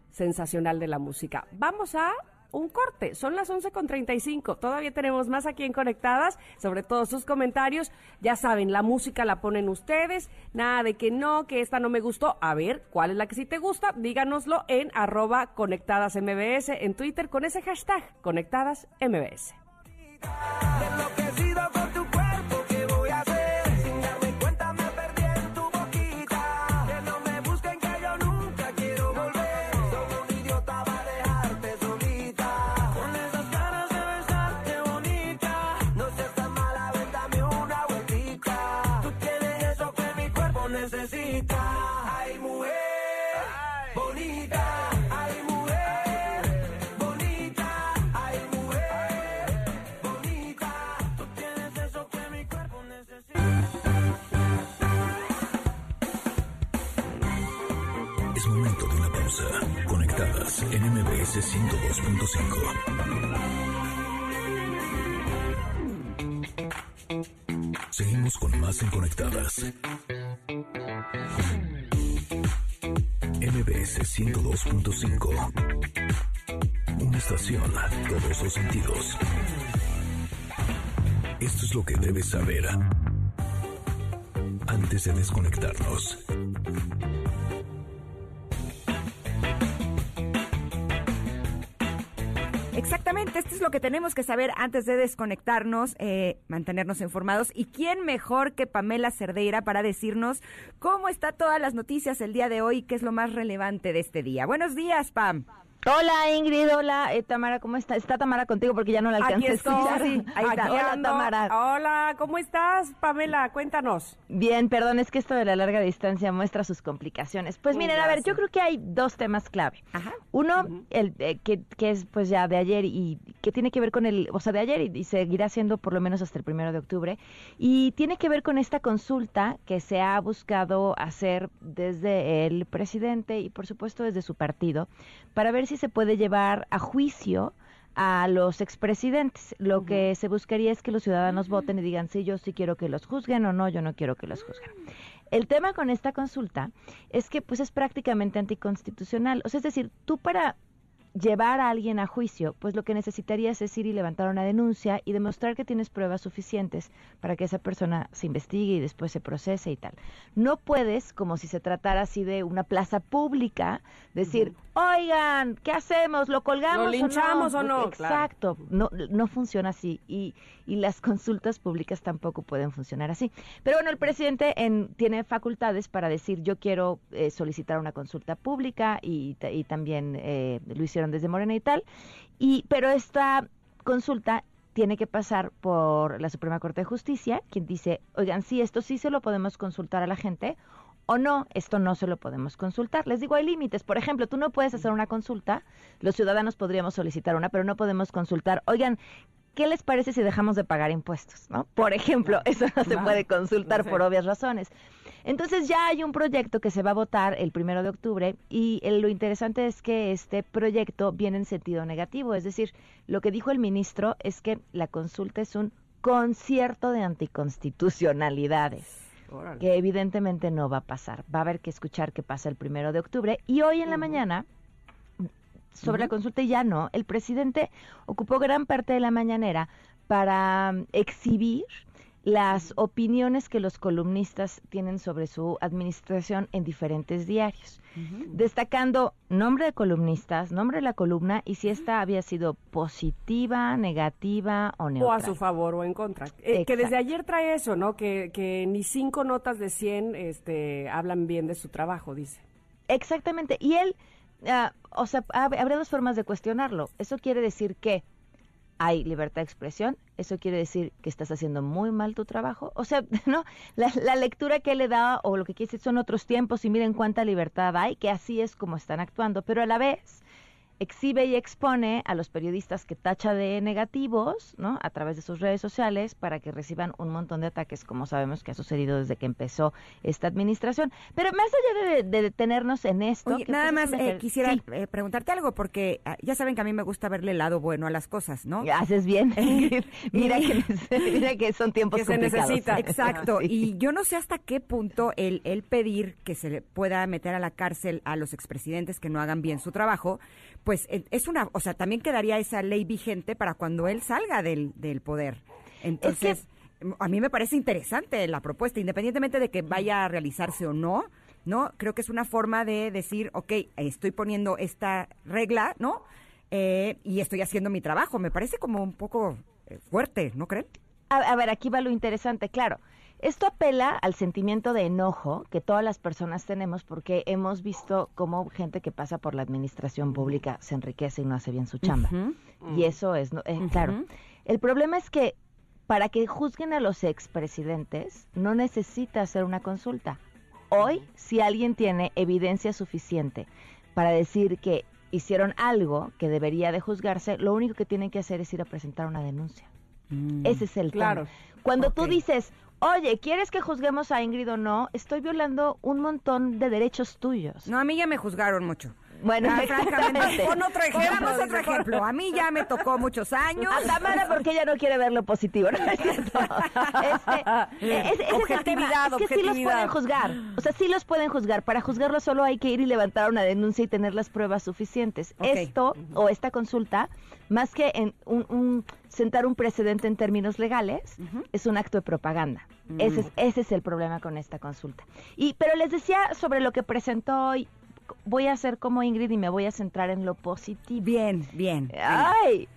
S2: sensacional de la música. Vamos a un corte, son las 11.35, todavía tenemos más aquí en Conectadas, sobre todo sus comentarios, ya saben, la música la ponen ustedes, nada de que no, que esta no me gustó, a ver, ¿cuál es la que sí te gusta? Díganoslo en arroba conectadas MBS en Twitter con ese hashtag conectadas MBS.
S5: 102.5. Seguimos con más en Conectadas. MBS 102.5. Una estación a todos los sentidos. Esto es lo que debes saber antes de desconectarnos.
S1: Lo que tenemos que saber antes de desconectarnos, eh, mantenernos informados. ¿Y quién mejor que Pamela Cerdeira para decirnos cómo está todas las noticias el día de hoy, qué es lo más relevante de este día? Buenos días, Pam.
S10: Hola Ingrid, hola eh, Tamara, ¿cómo está? Está Tamara contigo porque ya no la alcancé
S2: Aquí estoy.
S10: escuchar. Ahí está. Hola
S2: ando.
S10: Tamara.
S2: Hola, ¿cómo estás, Pamela? Cuéntanos.
S10: Bien, perdón, es que esto de la larga distancia muestra sus complicaciones. Pues miren, a ver, yo creo que hay dos temas clave. Uno, el eh, que, que es pues ya de ayer y que tiene que ver con el, o sea, de ayer y, y seguirá siendo por lo menos hasta el primero de octubre, y tiene que ver con esta consulta que se ha buscado hacer desde el presidente y por supuesto desde su partido para ver si se puede llevar a juicio a los expresidentes. Lo que se buscaría es que los ciudadanos voten y digan si yo sí quiero que los juzguen o no, yo no quiero que los juzguen. El tema con esta consulta es que pues es prácticamente anticonstitucional. O sea, es decir, tú para llevar a alguien a juicio, pues lo que necesitarías es ir y levantar una denuncia y demostrar que tienes pruebas suficientes para que esa persona se investigue y después se procese y tal. No puedes, como si se tratara así de una plaza pública, decir, oigan, ¿qué hacemos? ¿Lo colgamos?
S2: ¿Lo linchamos o no?
S10: Exacto, no, no funciona así y, y las consultas públicas tampoco pueden funcionar así. Pero bueno, el presidente en- tiene facultades para decir yo quiero eh, solicitar una consulta pública y, y también eh, lo hicieron desde Morena y tal. Y, pero esta consulta tiene que pasar por la Suprema Corte de Justicia, quien dice, oigan, sí, esto sí se lo podemos consultar a la gente o no, esto no se lo podemos consultar. Les digo, hay límites. Por ejemplo, tú no puedes hacer una consulta, los ciudadanos podríamos solicitar una, pero no podemos consultar, oigan, ¿qué les parece si dejamos de pagar impuestos? ¿no? Por ejemplo, eso no se puede consultar por obvias razones. Entonces ya hay un proyecto que se va a votar el primero de octubre y lo interesante es que este proyecto viene en sentido negativo, es decir, lo que dijo el ministro es que la consulta es un concierto de anticonstitucionalidades
S2: Órale.
S10: que evidentemente no va a pasar. Va a haber que escuchar qué pasa el primero de octubre. Y hoy en la mañana, sobre la consulta ya no, el presidente ocupó gran parte de la mañanera para mm, exhibir las opiniones que los columnistas tienen sobre su administración en diferentes diarios, destacando nombre de columnistas, nombre de la columna y si esta había sido positiva, negativa o
S2: O
S10: neutral.
S2: a su favor o en contra. Eh, que desde ayer trae eso, ¿no? Que, que ni cinco notas de 100 este, hablan bien de su trabajo, dice.
S10: Exactamente. Y él, ah, o sea, hab- habrá dos formas de cuestionarlo. Eso quiere decir que hay libertad de expresión. Eso quiere decir que estás haciendo muy mal tu trabajo. O sea, ¿no? La, la lectura que le da o lo que quiere decir son otros tiempos y miren cuánta libertad hay, que así es como están actuando. Pero a la vez exhibe y expone a los periodistas que tacha de negativos, ¿no? A través de sus redes sociales para que reciban un montón de ataques, como sabemos que ha sucedido desde que empezó esta administración. Pero más allá de, de detenernos en esto,
S1: Oye, nada
S10: pues es
S1: más eh, quisiera
S10: Sí,
S1: eh, preguntarte algo, porque ah, ya saben que a mí me gusta verle el lado bueno a las cosas, ¿no?
S10: haces bien. mira, que, mira que son tiempos
S2: Que se necesita.
S1: Exacto,
S10: Sí.
S1: y yo no sé hasta qué punto el, el pedir que se le pueda meter a la cárcel a los expresidentes que no hagan bien su trabajo, pues eh, es una, o sea, también quedaría esa ley vigente para cuando él salga del, del poder. Entonces, a mí me parece interesante la propuesta, independientemente de que vaya a realizarse o no, ¿no? Creo que es una forma de decir, ok, estoy poniendo esta regla, ¿no? Eh, y estoy haciendo mi trabajo. Me parece como un poco eh, fuerte, ¿no creen?
S10: A, a ver, aquí va lo interesante, claro. Esto apela al sentimiento de enojo que todas las personas tenemos porque hemos visto cómo gente que pasa por la administración pública se enriquece y no hace bien su chamba. Y eso es, no- eh, claro. El problema es que para que juzguen a los expresidentes no necesita hacer una consulta. Hoy, si alguien tiene evidencia suficiente para decir que hicieron algo que debería de juzgarse, lo único que tienen que hacer es ir a presentar una denuncia. Ese es el
S2: Claro.
S10: tema. Cuando tú dices, oye, ¿quieres que juzguemos a Ingrid o no? Estoy violando un montón de derechos tuyos.
S1: No, a mí ya me juzgaron mucho.
S10: Bueno,
S1: Ah, francamente. Pon otro ejemplo.
S2: Pongamos
S1: otro ejemplo. A mí ya me tocó muchos años.
S10: A Tamara porque ella no quiere ver lo positivo, ¿no? Es cierto. Este, es- es.
S2: Objetividad,
S10: Es que sí los pueden juzgar. O sea, sí los pueden juzgar. Para juzgarlo solo hay que ir y levantar una denuncia y tener las pruebas suficientes. Esto o esta consulta, más que en un, un- sentar un precedente en términos legales, es un acto de propaganda. Ese, es, ese es el problema con esta consulta. Y pero les decía sobre lo que presentó hoy. Voy a hacer como Ingrid y me voy a centrar en lo positivo.
S1: Bien, bien.
S10: Ay,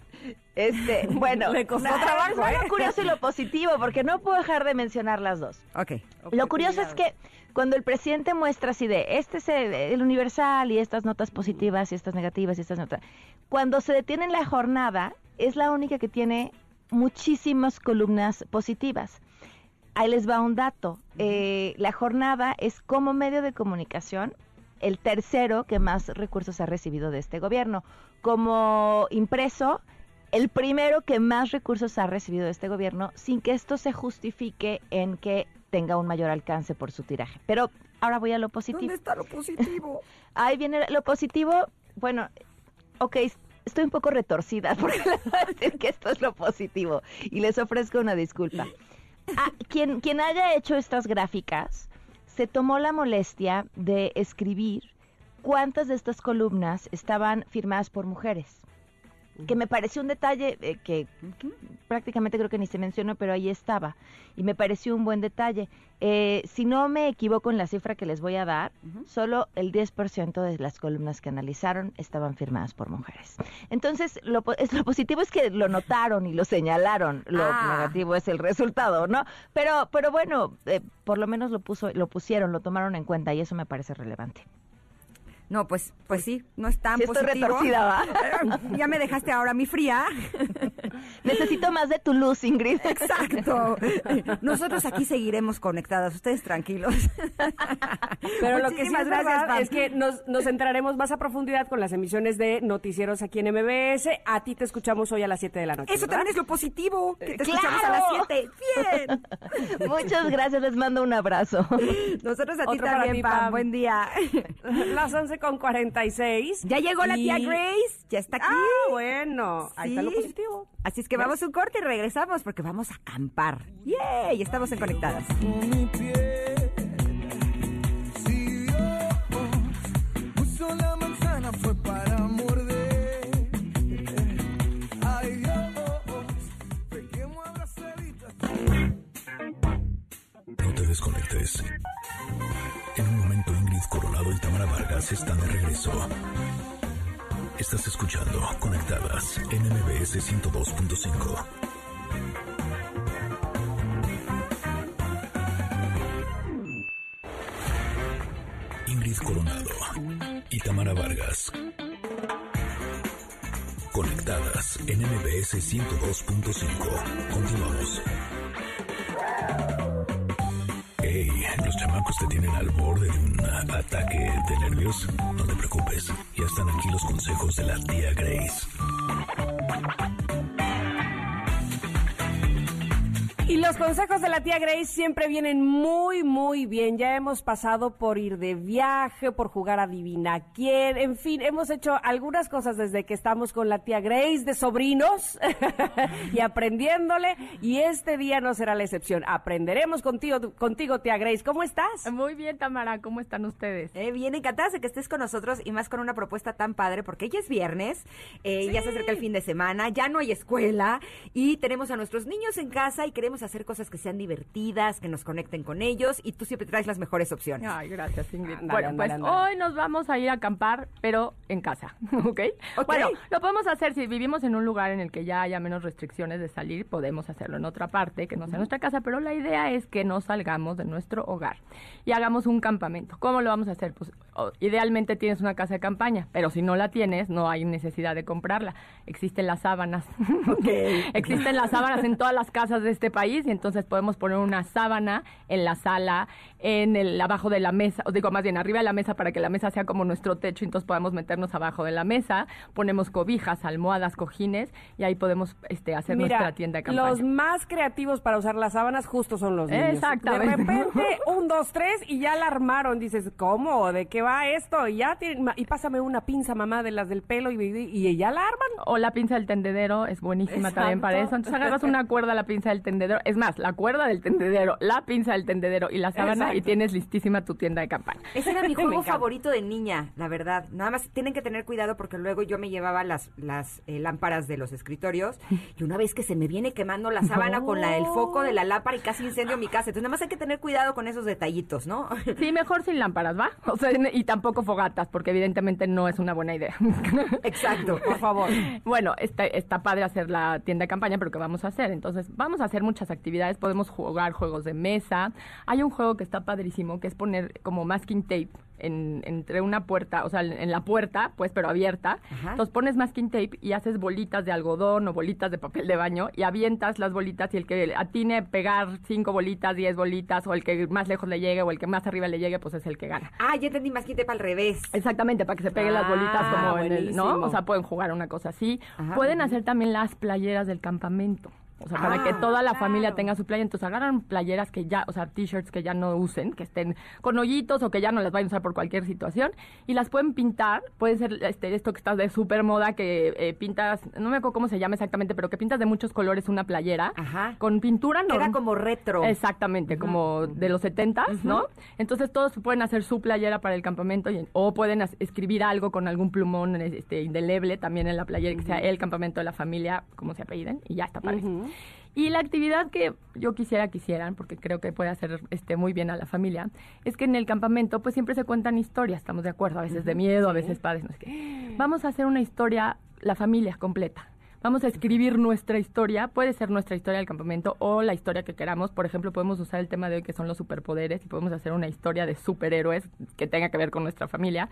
S10: este, bueno,
S2: Le costó
S10: na-
S2: trabajo,
S10: es
S2: ¿eh?
S10: lo curioso y lo positivo, porque no puedo dejar de mencionar las dos.
S1: Ok.
S10: Lo curioso es que cuando el presidente muestra así de, este es el, el universal y estas notas positivas y estas negativas y estas notas, cuando se detiene en la jornada, es la única que tiene muchísimas columnas positivas. Ahí les va un dato. Eh, la jornada es como medio de comunicación el tercero que más recursos ha recibido de este gobierno. Como impreso, el primero que más recursos ha recibido de este gobierno sin que esto se justifique en que tenga un mayor alcance por su tiraje. Pero ahora voy a lo positivo.
S1: ¿Dónde está lo positivo?
S10: Ahí viene lo positivo. Bueno, ok, estoy un poco retorcida porque les voy a decir que esto es lo positivo y les ofrezco una disculpa. Ah, quien, quien haya hecho estas gráficas se tomó la molestia de escribir cuántas de estas columnas estaban firmadas por mujeres. Que me pareció un detalle eh, que prácticamente creo que ni se mencionó, pero ahí estaba. Y me pareció un buen detalle. Eh, si no me equivoco en la cifra que les voy a dar, solo el 10% de las columnas que analizaron estaban firmadas por mujeres. Entonces, lo, es, lo positivo es que lo notaron y lo señalaron. Lo
S1: Ah.
S10: negativo es el resultado, ¿no? Pero, pero bueno, eh, por lo menos lo, puso, lo pusieron, lo tomaron en cuenta y eso me parece relevante.
S1: No, pues, pues sí, no es tan
S10: Sí estoy
S1: positivo.
S10: retorcida, ¿va?
S1: ya me dejaste ahora mí fría.
S10: Necesito más de tu luz, Ingrid.
S1: Exacto. Nosotros aquí seguiremos conectadas, ustedes tranquilos.
S2: Pero lo que sí es
S1: gracias,
S2: verdad
S1: Pam.
S2: es que nos, nos entraremos más a profundidad con las emisiones de noticieros aquí en MBS. A ti te escuchamos hoy a las 7 de la noche.
S1: Eso
S2: ¿verdad?
S1: también es lo positivo, que te
S10: ¡Claro!
S1: escuchamos a las 7. Bien.
S10: Muchas gracias, les mando un abrazo.
S1: Nosotros a ti
S2: Otro
S1: también. Pam. Buen día.
S2: Las 11 con 46.
S1: Ya llegó la tía Grace, ya está aquí.
S2: Ah, bueno. Ahí está lo positivo.
S1: Así es que vamos a un corte y regresamos porque vamos a acampar. ¡Yay! Estamos en Conectadas.
S5: Vargas están de regreso. Estás escuchando Conectadas en MBS 102.5. Ingrid Coronado y Tamara Vargas. Conectadas en MBS 102.5. Continuamos. Hey, los chamacos te tienen al borde de un preocupes, ya están aquí los consejos de la tía Grace.
S2: Y los consejos de la tía Grace siempre vienen muy, muy bien. Ya hemos pasado por ir de viaje, por jugar a Divina quién, en fin, hemos hecho algunas cosas desde que estamos con la tía Grace de sobrinos y aprendiéndole. Y este día no será la excepción. Aprenderemos contigo, contigo tía Grace. ¿Cómo estás?
S12: Muy bien, Tamara, ¿cómo están ustedes?
S1: Eh, bien encantadas de que estés con nosotros y más con una propuesta tan padre porque ya es viernes, eh, ya se acerca el fin de semana, ya no hay escuela y tenemos a nuestros niños en casa y queremos hacer cosas que sean divertidas, que nos conecten con ellos y tú siempre traes las mejores opciones.
S12: Ay, gracias, Ingrid.
S2: Ándale,
S12: bueno,
S2: ándale,
S12: pues
S2: ándale.
S12: hoy nos vamos a ir a acampar, pero en casa, ¿ok? Bueno, lo podemos hacer si vivimos en un lugar en el que ya haya menos restricciones de salir, podemos hacerlo en otra parte, que no sea nuestra casa, pero la idea es que no salgamos de nuestro hogar y hagamos un campamento. ¿Cómo lo vamos a hacer? Pues o- idealmente tienes una casa de campaña, pero si no la tienes, no hay necesidad de comprarla. Existen las sábanas. Existen las sábanas en todas las casas de este país y entonces podemos poner una sábana en la sala, en el abajo de la mesa, o digo más bien arriba de la mesa para que la mesa sea como nuestro techo, y entonces podamos meternos abajo de la mesa, ponemos cobijas, almohadas, cojines y ahí podemos este hacer nuestra tienda de campaña.
S2: los más creativos para usar las sábanas justo son los niños.
S12: Exactamente.
S2: De repente, un, dos, tres y ya la armaron. Dices, ¿cómo? ¿De qué va esto? Y ya tienen- y pásame una pinza, mamá, de las del pelo y, y, y ya la arman.
S12: O la pinza del tendedero es buenísima también para eso. Entonces agarras una cuerda a la pinza del tendedero. Es más, la cuerda del tendedero, la pinza del tendedero y la sábana y tienes listísima tu tienda de campaña.
S1: Ese era mi juego favorito de niña, la verdad. Nada más tienen que tener cuidado porque luego yo me llevaba las, las eh, lámparas de los escritorios y una vez que se me viene quemando la sábana con la, el foco de la lámpara y casi incendio mi casa. Entonces nada más hay que tener cuidado con esos detallitos, ¿no?
S12: Sí, mejor sin lámparas, ¿va? O sea, y tampoco fogatas, porque evidentemente no es una buena idea.
S1: Exacto, por favor.
S12: Bueno, está, está padre hacer la tienda de campaña, pero ¿qué vamos a hacer? Entonces, vamos a hacer muchas actividades. Podemos jugar juegos de mesa. Hay un juego que está padrísimo, que es poner como masking tape en, entre una puerta, o sea, en, la puerta, pues, pero abierta.
S1: Ajá.
S12: Entonces, pones masking tape y haces bolitas de algodón o bolitas de papel de baño y avientas las bolitas y el que atine pegar cinco bolitas, diez bolitas, o el que más lejos le llegue o el que más arriba le llegue, pues es el que gana.
S1: Ah, ya entendí que para al revés.
S12: Exactamente, para que se peguen las bolitas
S1: Ah,
S12: como en el, ¿no? O sea, pueden jugar una cosa así.
S1: Ajá.
S12: Pueden hacer también las playeras del campamento. O sea, para
S1: Ah,
S12: que toda la
S1: claro.
S12: familia tenga su playa. Entonces agarran playeras que ya, o sea, t-shirts que ya no usen, que estén con hoyitos o que ya no las vayan a usar por cualquier situación. Y las pueden pintar. Puede ser este, esto que está de súper moda, que eh, pintas, no me acuerdo cómo se llama exactamente, pero que pintas de muchos colores una playera. Con pintura no.
S1: Queda como retro.
S12: Exactamente, como de los setentas, ¿no? Entonces todos pueden hacer su playera para el campamento y- o pueden escribir algo con algún plumón este, indeleble también en la playera, que sea el campamento de la familia, como se apelliden, y ya está padre. Y la actividad que yo quisiera que hicieran, porque creo que puede hacer este, muy bien a la familia, es que en el campamento pues siempre se cuentan historias, estamos de acuerdo, a veces de miedo, a veces padres, no sé qué. Vamos a hacer una historia, la familia completa. Vamos a escribir nuestra historia, puede ser nuestra historia del campamento o la historia que queramos. Por ejemplo, podemos usar el tema de hoy que son los superpoderes y podemos hacer una historia de superhéroes que tenga que ver con nuestra familia.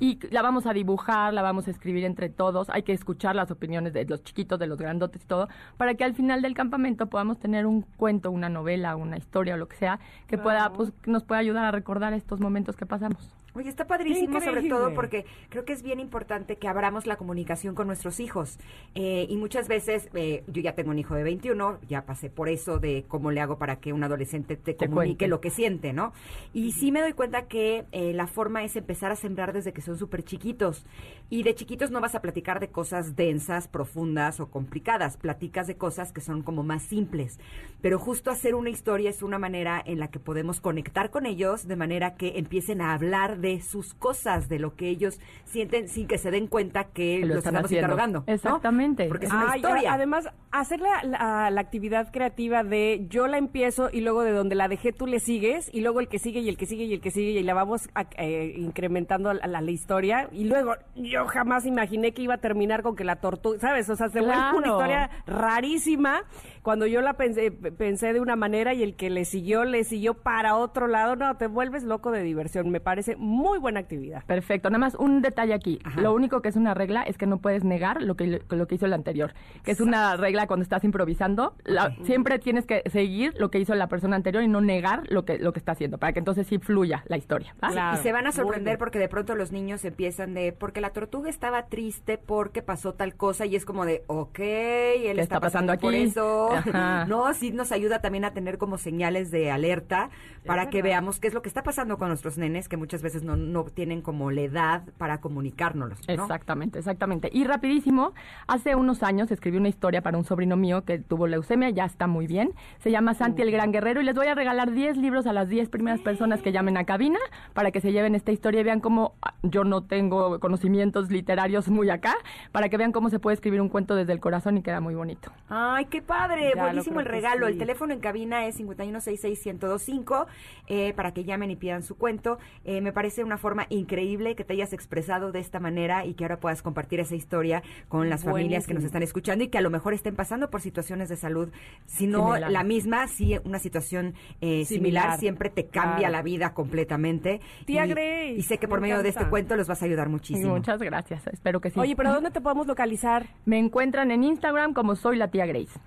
S12: Y la vamos a dibujar, la vamos a escribir entre todos. Hay que escuchar las opiniones de los chiquitos, de los grandotes y todo, para que al final del campamento podamos tener un cuento, una novela, una historia o lo que sea, que pueda, pues, que nos pueda ayudar a recordar estos momentos que pasamos.
S1: Oye, está padrísimo, sobre todo porque creo que es bien importante que abramos la comunicación con nuestros hijos. Eh, y muchas veces, eh, yo ya tengo un hijo de 21, ya pasé por eso de cómo le hago para que un adolescente te,
S12: Te
S1: comunique
S12: cuente.
S1: lo que siente, ¿no? Y sí me doy cuenta que eh, la forma es empezar a sembrar desde que son súper chiquitos. Y de chiquitos no vas a platicar de cosas densas, profundas o complicadas. Platicas de cosas que son como más simples. Pero justo hacer una historia es una manera en la que podemos conectar con ellos de manera que empiecen a hablar de sus cosas, de lo que ellos sienten sin que se den cuenta que,
S12: lo
S1: los
S12: están
S1: estamos
S12: haciendo.
S1: interrogando. ¿no?
S12: Exactamente.
S1: Porque es una historia.
S2: Además, hacer la, la- la actividad creativa de yo la empiezo y luego de donde la dejé tú le sigues y luego el que sigue y el que sigue y el que sigue y la vamos a- eh, incrementando la, la- la historia y luego yo jamás imaginé que iba a terminar con que la tortuga, ¿sabes? O sea, se vuelve una historia rarísima cuando yo la pensé, pensé de una manera y el que le siguió le siguió para otro lado. No, te vuelves loco de diversión. Me parece muy buena actividad.
S12: Perfecto, nada más un detalle aquí. Lo único que es una regla es que no puedes negar lo que, lo que hizo el anterior, que es una regla cuando estás improvisando. La- siempre tienes que seguir lo que hizo la persona anterior y no negar lo que, lo que está haciendo, para que entonces sí fluya la historia. ¿va?
S1: Y se van a sorprender porque de pronto los niños empiezan de, porque la tortuga estaba triste porque pasó tal cosa y es como de, ok, él
S12: ¿Qué
S1: está,
S12: está pasando
S1: por
S12: aquí?
S1: eso.
S12: Ajá.
S1: No, sí nos ayuda también a tener como señales de alerta para que
S2: verdad.
S1: veamos qué es lo que está pasando con nuestros nenes que muchas veces no, no tienen como la edad para comunicárnoslo. ¿no?
S12: Exactamente, exactamente. Y rapidísimo, hace unos años escribí una historia para un sobrino mío que tuvo leucemia, ya está muy bien. Se llama Santi el Gran Guerrero y les voy a regalar 10 libros a las 10 primeras personas que llamen a cabina para que se lleven esta historia y vean cómo ah, yo no tengo conocimientos literarios muy acá, para que vean cómo se puede escribir un cuento desde el corazón y queda muy bonito.
S1: Ay, qué padre,
S2: Ya
S1: buenísimo el regalo.
S2: sí.
S1: El teléfono en cabina es 5166125 eh, para que llamen y pidan su cuento. Eh, me parece una forma increíble que te hayas expresado de esta manera y que ahora puedas compartir esa historia con las familias que nos están escuchando y que a lo mejor estén pasando por situaciones de salud, si no
S12: Similar.
S1: la misma, sí una situación eh, similar.
S2: Similar.
S1: siempre te cambia
S2: Claro.
S1: la vida completamente.
S2: Tía
S1: y,
S2: Grace,
S1: y sé que
S2: me
S1: por medio de este cuento los vas a ayudar muchísimo.
S12: Muchas gracias, espero que sí.
S2: Oye, pero ¿dónde te podemos localizar?
S12: Me encuentran en Instagram como soy la tía Grace.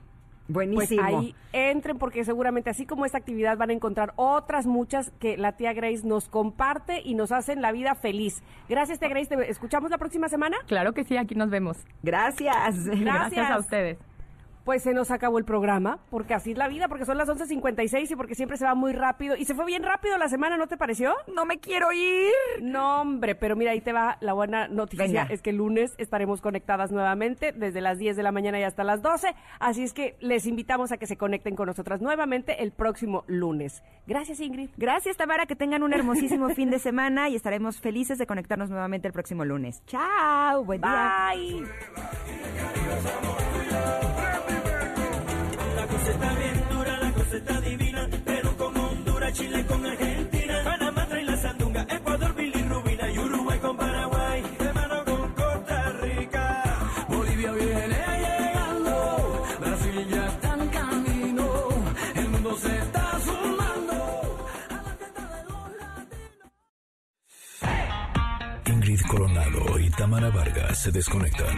S2: Pues
S1: Buenísimo.
S2: ahí entren porque seguramente así como esta actividad van a encontrar otras muchas que la tía Grace nos comparte y nos hacen la vida feliz. Gracias tía Grace, ¿te escuchamos la próxima semana?
S12: Claro que sí, aquí nos vemos.
S1: Gracias.
S12: Gracias a ustedes.
S2: Pues se nos acabó el programa, porque así es la vida, porque son las 11.56 y porque siempre se va muy rápido. Y se fue bien rápido la semana, ¿no te pareció?
S1: No me quiero ir.
S2: No, hombre, pero mira, ahí te va la buena noticia.
S1: Venga.
S2: Es que el lunes estaremos conectadas nuevamente desde las 10 de la mañana y hasta las 12. Así es que les invitamos a que se conecten con nosotras nuevamente el próximo lunes. Gracias, Ingrid.
S1: Gracias, Tamara, que tengan un hermosísimo fin de semana y estaremos felices de conectarnos nuevamente el próximo lunes. Chao, buen día.
S2: Bye.
S9: La cosa está bien dura, la cosa está divina. Perú con Honduras, Chile con Argentina. Panamá trae la sandunga, Ecuador, bilirrubina. Y Uruguay con Paraguay, hermano con Costa Rica. Bolivia viene llegando, Brasil ya está en camino. El mundo se está sumando.
S5: Ingrid Coronado y Tamara Vargas se desconectan